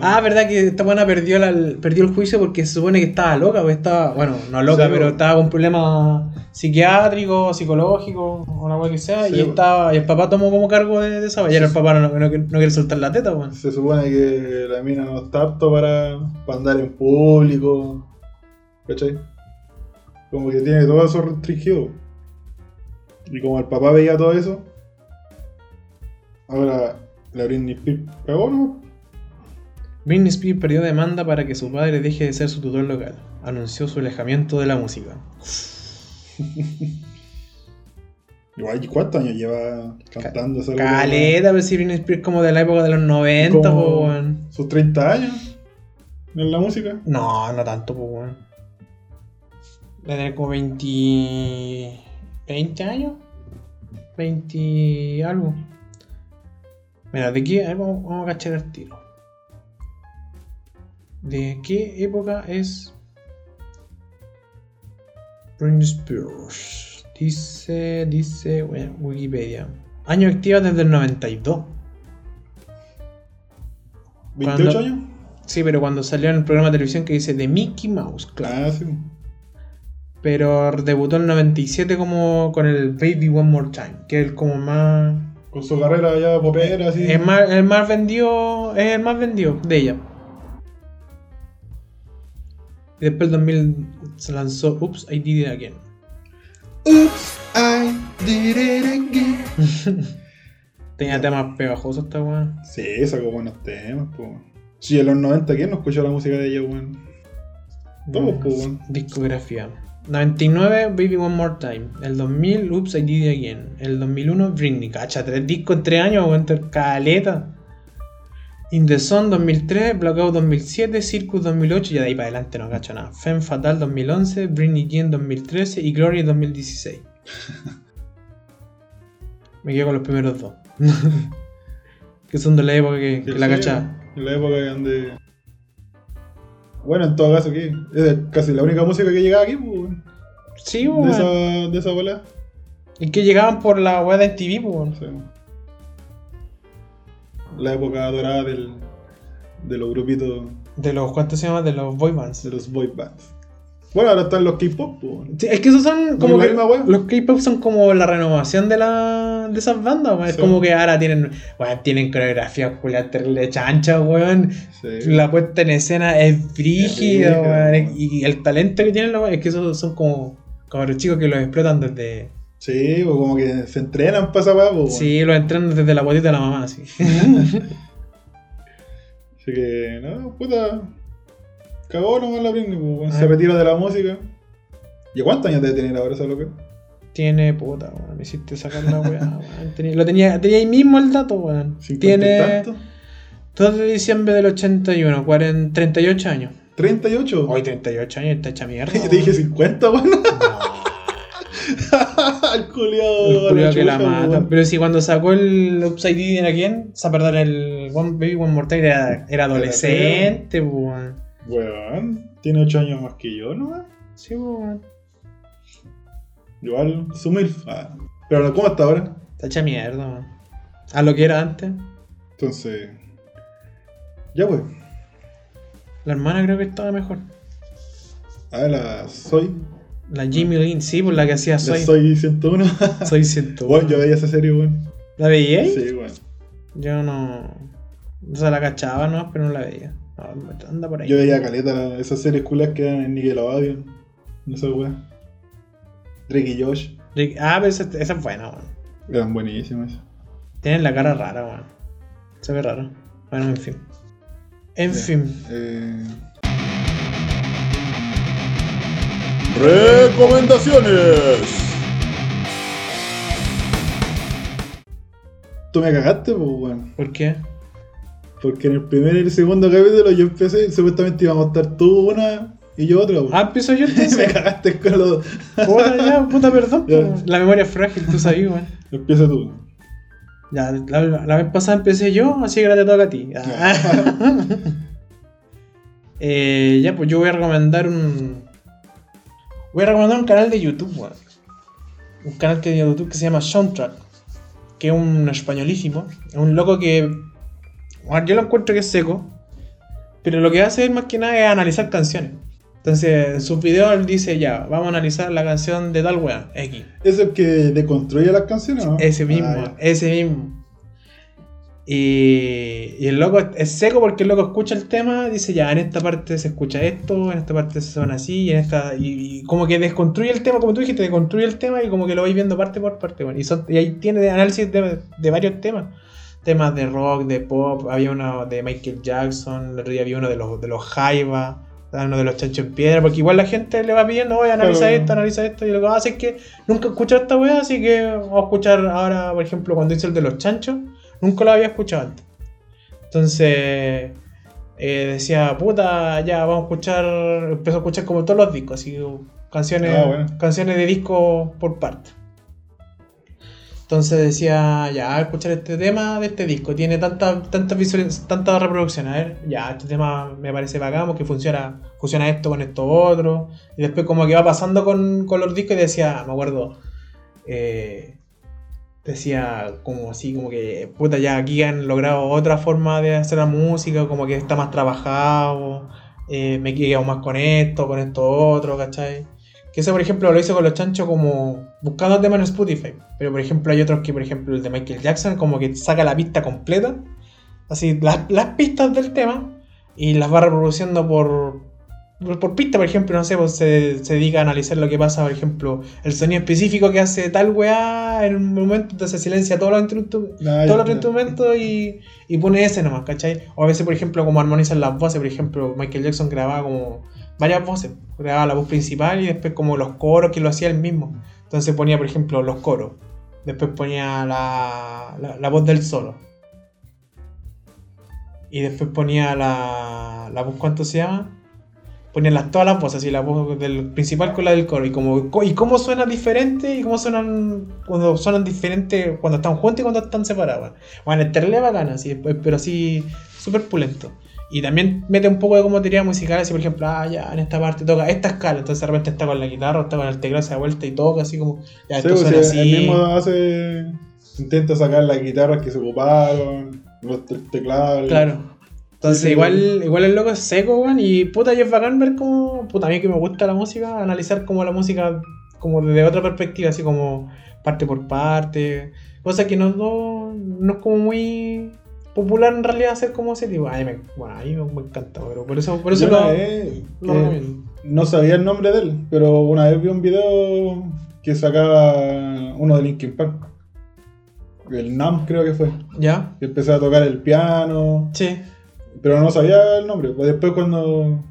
Ah, verdad que esta buena perdió, la- perdió el juicio porque se supone que estaba loca, pues estaba, bueno, no loca, Sí, pero pues. estaba con problemas psiquiátricos, psicológicos, o una cosa que sea, Sí, y pues. estaba, y el papá tomó como cargo de, de esa, y ahora el papá no, no- no quiere soltar la teta, weón. Se supone que la mina no está apto para, para andar en público. ¿Cachai? Como que tiene todo eso restringido. Y como el papá veía todo eso, ahora la Britney Spears cagó, ¿no? Britney Spears perdió demanda para que su padre deje de ser su tutor local. Anunció su alejamiento de la música. Igual, ¿y ¿cuántos años lleva cantando esa? Caleta, pero si Britney Spears como de la época de los 90, Como po, weón. Sus 30 años en la música. No, no tanto, pues, weón. Debe tener como 20. 20 años. 20 algo. Mira, ¿de qué? Vamos, vamos a cachar el tiro. ¿De qué época es Britney Spears? Dice, dice, bueno, Wikipedia. Año activa desde el 92. 28 Cuando- años. Sí, pero cuando salió en el programa de televisión que dice de Mickey Mouse, claro. Ah, sí. Pero debutó en el 97 como con el Baby One More Time, que es el como más. Con su carrera ya popera, así. Es más, el más vendido. Es el más vendido de ella. Y después el 2000 se lanzó Oops, I Did It Again. Oops, I did it again. Tenía temas pegajosos esta weón. Sí, sacó buenos temas, pues. Sí, en los 90, ¿quién no escuchó la música de ella, weón? Todos, pues, weón. Discografía. 99, Baby One More Time. El 2000, Oops, I Did It Again. El 2001, Britney. Cacha, tres discos en tres años, weón, caleta. In the Sun 2003, Blackout 2007, Circus 2008 y de ahí para adelante no cacho nada. Femme Fatal 2011, Britney Jean 2013 y Glory 2016. Me quedo con los primeros dos. que son de la época que, que la Sí, cachaba. En la época donde. Bueno, en todo caso, ¿qué? Es casi la única música que llegaba aquí, pues, weón. Sí, De weón. esa, de esa bola. Y que llegaban por la weá de TV, pues. Sí. La época dorada del, de los grupitos, De los, ¿cuántos se llama? De los boy bands. de los boy bands. Bueno, ahora están los K-pop, pues. Sí, es que esos son como que los K-pop son como la renovación de la de esas bandas, weón. Es como que ahora tienen, weón, tienen coreografías culiadas terrible chanchas, weón. Sí. La puesta en escena es brígida, weón. Y el talento que tienen los weón, es que esos son como, como los chicos que los explotan desde. Sí, pues como que se entrenan para esa pues. weón. Sí, los entrenan desde la botita de la mamá, así. Así que, no, puta. Cagó nomás la Britney, pues, weón. Ah. Se retira de la música. ¿Y a cuántos años debe tener ahora esa loca? Tiene puta, weón. Me hiciste sacar la weá, weón. Lo tenía, tenía ahí mismo el dato, weón. ¿50 y Tiene tanto? 2 de diciembre del 81, 40, 38 años. ¿38? Hoy 38 años está hecha mierda. Te dije 50, weón. No, el culiado. el culiao que la mata. Pero si cuando sacó el Upside Down again, o sea, perdón, el One Baby One More Time era, era adolescente, weón. Weón, tiene 8 años más que yo, ¿no? Sí, pues, weón. Igual, su MILF. Ah. Pero, ¿cómo está ahora? Está hecha mierda, weón. A lo que era antes. Entonces. Ya, pues. La hermana creo que estaba mejor. A ver, la Soy. La Jimmy Lynn, sí, pues la que hacía La Soy. Soy 101. Soy 101. Bueno, yo veía esa serie, weón. ¿La veía? Sí, weón. Yo no. O sea, la cachaba, ¿no? Pero no la veía. No, anda por ahí. Yo veía caleta, esas series culas que eran en Nickelodeon. No sé, weón. Drake y Josh. Rick- Ah, pero esa, esa es buena, weón. Eran buenísimas. Tienen la cara rara, weón. Se ve raro. Bueno, en fin. En Sí. fin. Eh, Recomendaciones. Tú me cagaste, pues, weón. ¿Por qué? Porque en el primer y el segundo capítulo yo empecé, supuestamente íbamos a estar tú una y yo otra. Ah, empiezo yo me entonces. cagaste con los. puta, ya, puta, perdón. Ya. La memoria es frágil, tú sabes, weón. Empieza tú. Ya, la, la vez pasada empecé yo, así que ahora te toca a ti. Ah. Eh, ya, pues yo voy a recomendar un. Voy a recomendar un canal de YouTube, weón. Un canal que de YouTube que se llama Soundtrack. Que es un españolísimo. Es un loco que. Bueno, yo lo encuentro que es seco. Pero lo que hace más que nada es analizar canciones. Entonces, en sus videos él dice ya, vamos a analizar la canción de tal weón, X. ¿Es el que deconstruye las canciones, no? Ese mismo, Ah, ya. ese mismo. Y, y el loco es seco porque el loco escucha el tema, dice ya, en esta parte se escucha esto, en esta parte se suena así, y en esta. Y, y como que desconstruye el tema, como tú dijiste, desconstruye el tema y como que lo vais viendo parte por parte. bueno. Y, son- y ahí tiene análisis de, de varios temas. Temas de rock, de pop, había uno de Michael Jackson, el otro día había uno de los, de los Jaiba, uno de los chanchos en piedra, porque igual la gente le va pidiendo, oye, analiza Claro. esto, analiza esto, y lo que hacer es que nunca he escuchado esta weá, así que vamos a escuchar ahora, por ejemplo, cuando hice el de los chanchos, nunca lo había escuchado antes. Entonces eh, decía, puta, ya vamos a escuchar, empezó a escuchar como todos los discos, así canciones, Ah, bueno. canciones de disco por parte. Entonces decía, ya, escuchar este tema de este disco, tiene tantas tantas visualiz- tantas reproducciones, a ver, ya, este tema me parece bacán porque funciona, funciona esto con esto otro. Y después como que va pasando con, con los discos y decía, me acuerdo, eh, decía como así, como que, puta, ya aquí han logrado otra forma de hacer la música, como que está más trabajado, eh, me he quedado más con esto, con esto otro, ¿cachai? Que ese, por ejemplo, lo hice con los chanchos como buscando temas en Spotify. Pero, por ejemplo, hay otros que, por ejemplo, el de Michael Jackson, como que saca la pista completa. Así, las, las pistas del tema. Y las va reproduciendo por, por, pista, por ejemplo. No sé, pues se, se dedica a analizar lo que pasa, por ejemplo, el sonido específico que hace tal weá en un momento. Entonces silencia todos los, instrumentos Ah, todos ya, los ya. instrumentos y, y pone ese nomás, ¿cachai? O a veces, por ejemplo, como armonizan las voces, por ejemplo, Michael Jackson grababa como varias voces. Grababa la voz principal y después como los coros que lo hacía él mismo. Entonces ponía, por ejemplo, los coros. Después ponía la, la, voz del solo. Y después ponía la, la voz, ¿cuánto se llama? Ponía las, todas las voces, así la voz del principal con la del coro. Y como y cómo suena diferente y cómo suenan cuando suenan diferentes cuando están juntos y cuando están separados. Bueno, el terrible bacán, así, pero así súper pulento. Y también mete un poco de como teoría musical, así por ejemplo, ah, ya en esta parte toca esta escala, entonces de repente está con la guitarra, o está con el teclado, se da vuelta y toca así como, ya Sí, esto pues, suena sí, así. Él mismo hace. Intenta sacar las guitarras que se ocuparon, los te- teclados. Claro. Entonces Sí, sí, igual, sí. igual el loco es seco, weón, y puta, y es bacán ver como, puta, a mí que me gusta la música, analizar como la música como desde otra perspectiva, así como parte por parte, cosa que no, no, no es como muy popular en realidad hacer como ese tipo. A mí me, bueno, a mí me, me encanta, pero por eso, por eso lo, vez no sabía el nombre de él, pero una vez vi un video que sacaba uno de Linkin Park. El Nam creo que fue. ¿Ya? Que empezaba a tocar el piano, Sí. pero no sabía el nombre. Pues después cuando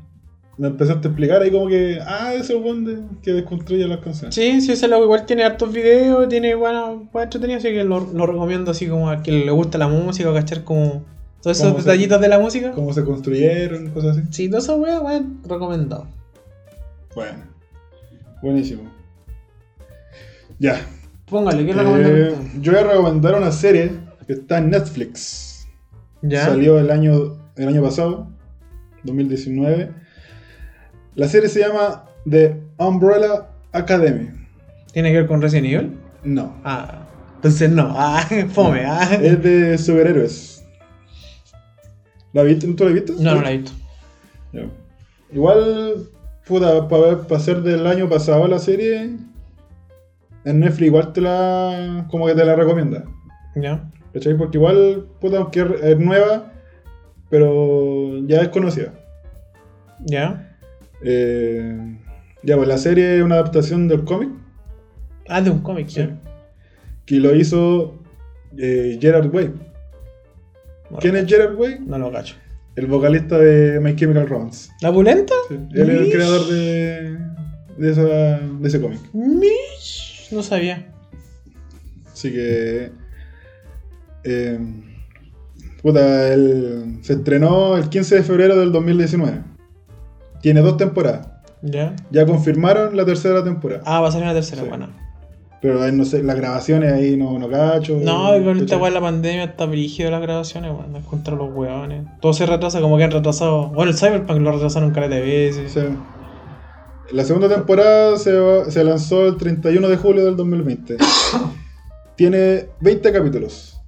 me empezaste a explicar ahí como que, ah, ese es el de que desconstruye las canciones. Sí, sí, ese loco igual tiene hartos videos, tiene bueno, bueno entretenido, así que lo, lo recomiendo así como a quien le gusta la música, cachar como todos esos se- detallitos de la música. Cómo se construyeron, cosas así. Sí, esas weas, weón, recomendado. Bueno, buenísimo. Ya. Póngale, ¿qué Eh, yo voy a recomendar una serie que está en Netflix. ¿Ya? Salió el año, el año pasado, 2019. La serie se llama The Umbrella Academy. ¿Tiene que ver con Resident Evil? No. Ah, entonces no. Ah, fome, ah. Es de superhéroes. ¿La viste? ¿Tú la viste? No, no la he visto. Ya. Igual, puta, para ser del año pasado la serie, en Netflix igual te la. como que te la recomienda. ¿Ya? ¿Cachai? Porque igual, puta, aunque es nueva, pero ya es conocida. ¿Ya? Eh, ya, pues la serie es una adaptación del cómic Ah, de un cómic, Sí. ¿ya? que lo hizo eh, Gerard Way. No ¿Quién es. Gerard Way? No lo cacho. El vocalista de My Chemical Romance. ¿La pulenta? Sí, Él es el creador de, de, esa, de ese cómic. No sabía. Así que. eh, puta, el- se estrenó el 15 de febrero del 2019. Tiene dos temporadas. ¿Ya? Ya confirmaron la tercera temporada. Ah, va a salir una tercera, Sí. buena. Pero ahí no sé, las grabaciones ahí no, no cacho. No, y con esta weá de la pandemia está brígido las grabaciones, weón. Contra los weones. Todo se retrasa como que han retrasado. Bueno, el Cyberpunk lo retrasaron caleta de veces. Sí. La segunda temporada se, va- se lanzó el 31 de julio del 2020. Tiene 20 capítulos.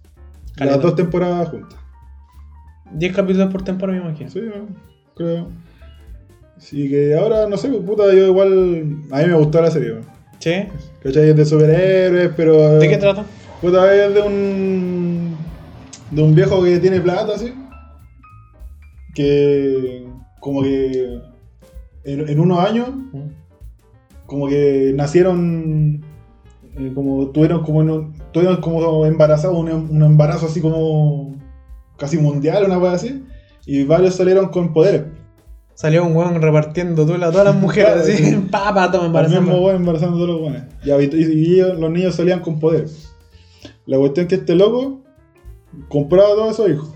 Caleta. Las dos temporadas juntas. 10 capítulos por temporada, me imagino. Sí, creo. Así que ahora, no sé, pues, puta, yo igual. A mí me gustó la serie, weón. ¿Sí? ¿Cachai? Es de superhéroes, pero. ¿De qué trata? Puta, es de un. De un viejo que tiene plata, así. Que. Como que. En, en unos años, como que nacieron. eh, como tuvieron como. en un- tuvieron como embarazados, un, un embarazo así como. casi mundial, una cosa así. Y varios salieron con poderes. Salió un weón repartiendo tula a todas las mujeres así. Sí. pa, pa, toma Al mismo embarazando. weón embarazando a todos los weones. Y, y- y los niños salían con poderes. La cuestión es que este loco compraba a todos esos hijos.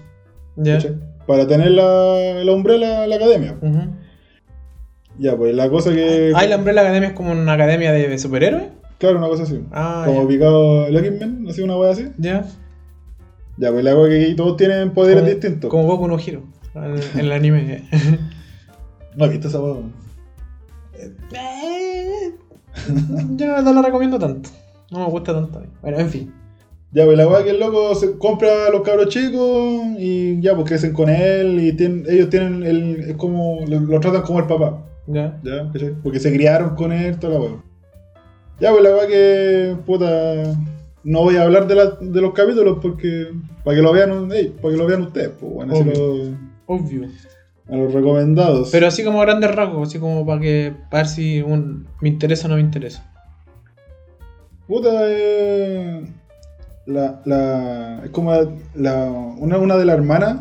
Ya. Para tener la, la umbrella en la academia. Ya, pues la cosa que. Ah, ¿y la Umbrella Academia es como una academia de, superhéroes? Claro, una cosa así. Ah, Como picado el X-Men, así una wea así. Ya. Ya, pues la cosa que todos tienen poderes Como- distintos. Como Goku no. En, en el anime. No he visto esa. Eh, Yo no la recomiendo tanto. No me gusta tanto. Bueno, en fin. Ya, pues la weá que el loco se compra a los cabros chicos y ya, pues crecen con él y tienen, ellos tienen el. Es como. Lo, lo tratan como el papá. Ya. ¿Ya? ¿Cachai? Porque se criaron con él, toda la weá. Ya, pues la weá que. Puta. No voy a hablar de, la- de los capítulos porque. Para que lo vean, ey, para que lo vean ustedes, pues bueno, Obvio. lo- Obvio. A los recomendados. Pero así como a grandes rasgos, así como para que para ver si un- me interesa o no me interesa. Puta, eh, la, la, es como la, una, una de las hermanas,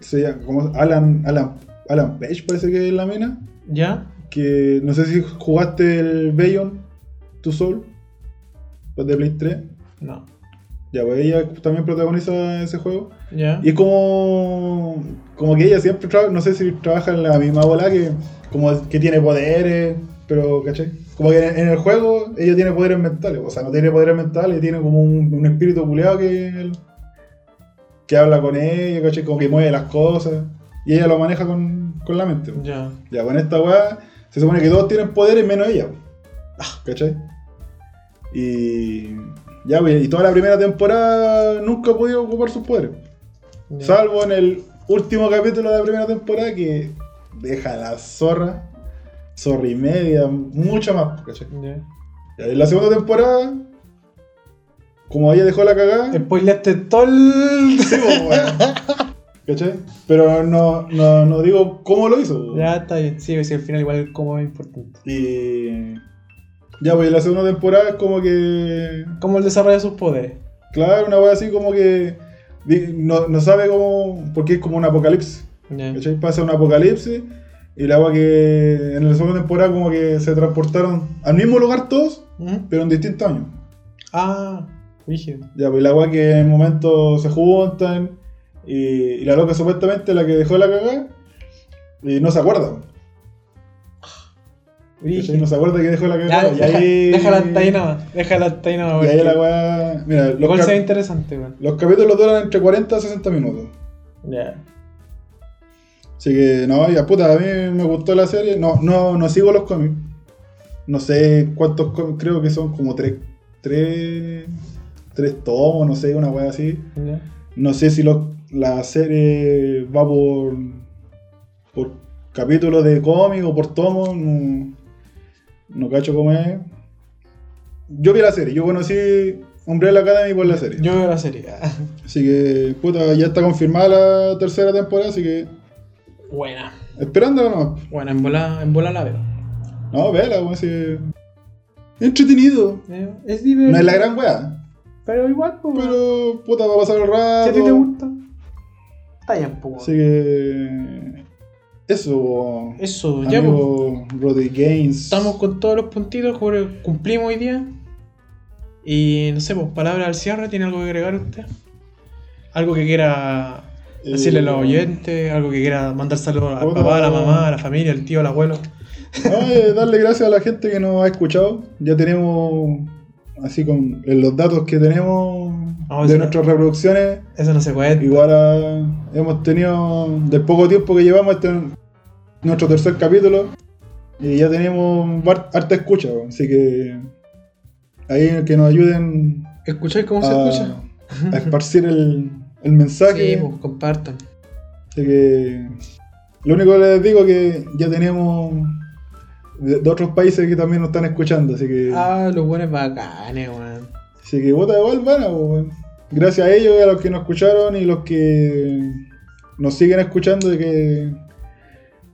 se llama como Alan, Alan Alan Page parece que es la mina. ¿Ya? Que no sé si jugaste el Bayon, Tu Soul, los de Play 3. No. Ya, pues ella también protagoniza ese juego. Y es como. Como que ella siempre trabaja, no sé si trabaja en la misma bola que. Como que tiene poderes, pero, ¿cachai? Como que en, en el juego ella tiene poderes mentales. O sea, no tiene poderes mentales, tiene como un, un espíritu culeado que. que habla con ella, ¿cachai? Como que mueve las cosas. Y ella lo maneja con, con la mente. Ya. Ya, con esta weá, se supone que todos tienen poderes menos ella. ¿Cachai? Y. Ya, pues, y toda la primera temporada nunca ha podido ocupar sus poderes. Salvo en el último capítulo de la primera temporada que deja la zorra, zorra y media, mucho más, ¿cachai? En la segunda temporada, como ella dejó la cagada, Spoileaste todo el. sí, pues, weón. ¿cachai? Pero no, no, no digo cómo lo hizo. Ya está bien. Sí, sí, al final igual como es importante. Y. Ya, pues en la segunda temporada es como que. ¿Cómo él desarrolla sus poderes? Claro, una wea así como que. No, no sabe cómo. Porque es como un apocalipsis. ¿Cachai? Pasa un apocalipsis y la agua que en la segunda temporada como que se transportaron al mismo lugar todos, pero en distintos años. Ah, rígido. Ya, pues la agua que en un momento se juntan y, y la loca supuestamente la que dejó la cagada y no se acuerda. ¿Cachai? Rígido. No se acuerda que dejó la cagada. y deja- ahí, déjala hasta ahí nomás. Déjala hasta ahí nomás. Y ahí la weá. Mira, los, Igual cap- se ve interesante, weón. los capítulos duran entre 40 a 60 minutos. Ya. Así que, no, ya puta, a mí me gustó la serie. No, no, no sigo los cómics. No sé cuántos cómics, creo que son como tres, tres, tres tomos, no sé, una wea así. No sé si los- la serie va por, por capítulos de cómic o por tomos, no, no cacho cómo es. Yo vi la serie, yo conocí Umbrella Academy por la serie. Yo veo la serie. Así que, puta, ya está confirmada la tercera temporada, así que Buena. esperándola nomás. Buena, en bola, en bola la veo. No, vela, weón, así. Entretenido. Eh, Es divertido. No es la gran weá. Pero igual, pues. Pero, puta, va a pasar el rato. Si a ti te gusta, está bien, pues. Así que. Eso. Eso, ya, Roddy Gaines. Estamos con todos los puntitos, que cumplimos hoy día. Y no sé, pues, palabra al cierre, ¿tiene algo que agregar usted? Algo que quiera Eh, decirle a los oyentes, algo que quiera mandar saludos al papá, a la mamá, a la familia, al tío, al abuelo. No, eh, darle gracias a la gente que nos ha escuchado. Ya tenemos. Así con los datos que tenemos Ah, de no- nuestras reproducciones. Eso no se puede. Igual a- hemos tenido, del poco tiempo que llevamos, este es nuestro tercer capítulo. Y ya tenemos harta escucha, weón. así que ahí que nos ayuden ¿Escucháis cómo se a, escucha? a esparcir el, el mensaje. Sí, pues, compartan. Así que lo único que les digo es que ya tenemos de, de otros países que también nos están escuchando, así que Ah, los buenos bacanes, weón. Así que vota igual van a, weón. Gracias a ellos y a los que nos escucharon y los que nos siguen escuchando y que,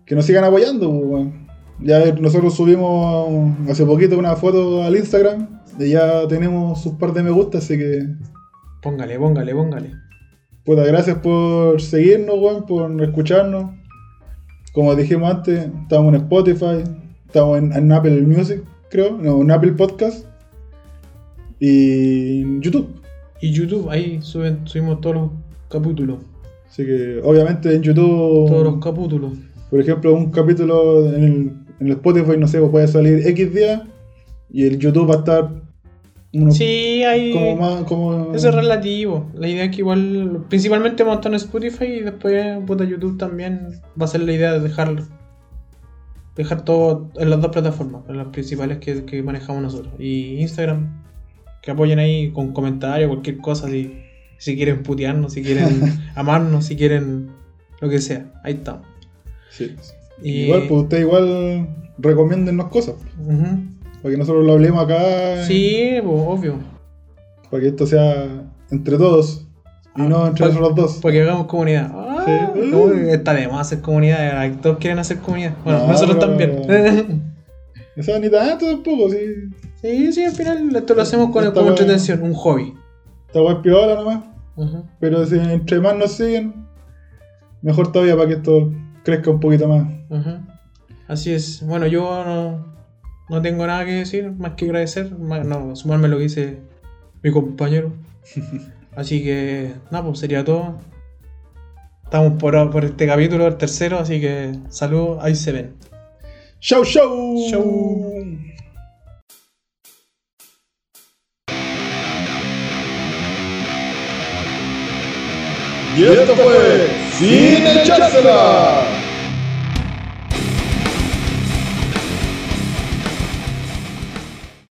que nos sigan apoyando, weón. Ya nosotros subimos hace poquito una foto al Instagram y ya tenemos sus par de me gusta, así que Póngale, póngale, póngale. Puta, gracias por seguirnos, weón, por escucharnos. Como dijimos antes, estamos en Spotify, estamos en, en Apple Music, creo, no, en Apple Podcast y YouTube. Y YouTube, ahí suben, subimos todos los capítulos. Así que, obviamente, en YouTube, Todos los capítulos. por ejemplo, un capítulo en el, en el Spotify, no sé, pues puede salir X día y el YouTube va a estar unos- Sí, ahí. como más, como... Eso es relativo. La idea es que igual, principalmente vamos a estar en Spotify y después puta YouTube también va a ser la idea de dejar dejar todo en las dos plataformas, en las principales que, que manejamos nosotros. Y Instagram, que apoyen ahí con comentarios, cualquier cosa, si, si quieren putearnos, si quieren amarnos, si quieren lo que sea. Ahí estamos. Sí. Y- Igual, pues ustedes igual recomiéndennos cosas, Ujú. para que nosotros lo hablemos acá. Sí, pues, obvio. Para que esto sea entre todos y Ah, no entre pa- nosotros dos. Para que hagamos comunidad. Ah, Sí. no, está de más hacer comunidad. Todos quieren hacer comunidad. Bueno, No, nosotros pero- también. O sea, ni tanto tampoco, sí. Sí, sí, al final esto lo hacemos con, como entretención, un hobby. Esta guay piola nomás. Pero si entre más nos siguen, mejor todavía para que esto crezca un poquito más. Ujú. Así es. Bueno, yo no, no tengo nada que decir, más que agradecer, más, no, sumarme a lo que dice mi compañero. Así que, nada, pues sería todo. Estamos por, por este capítulo, el tercero, así que saludos, ahí se ven. ¡Show, show! Show. Y esto fue Sin echársela.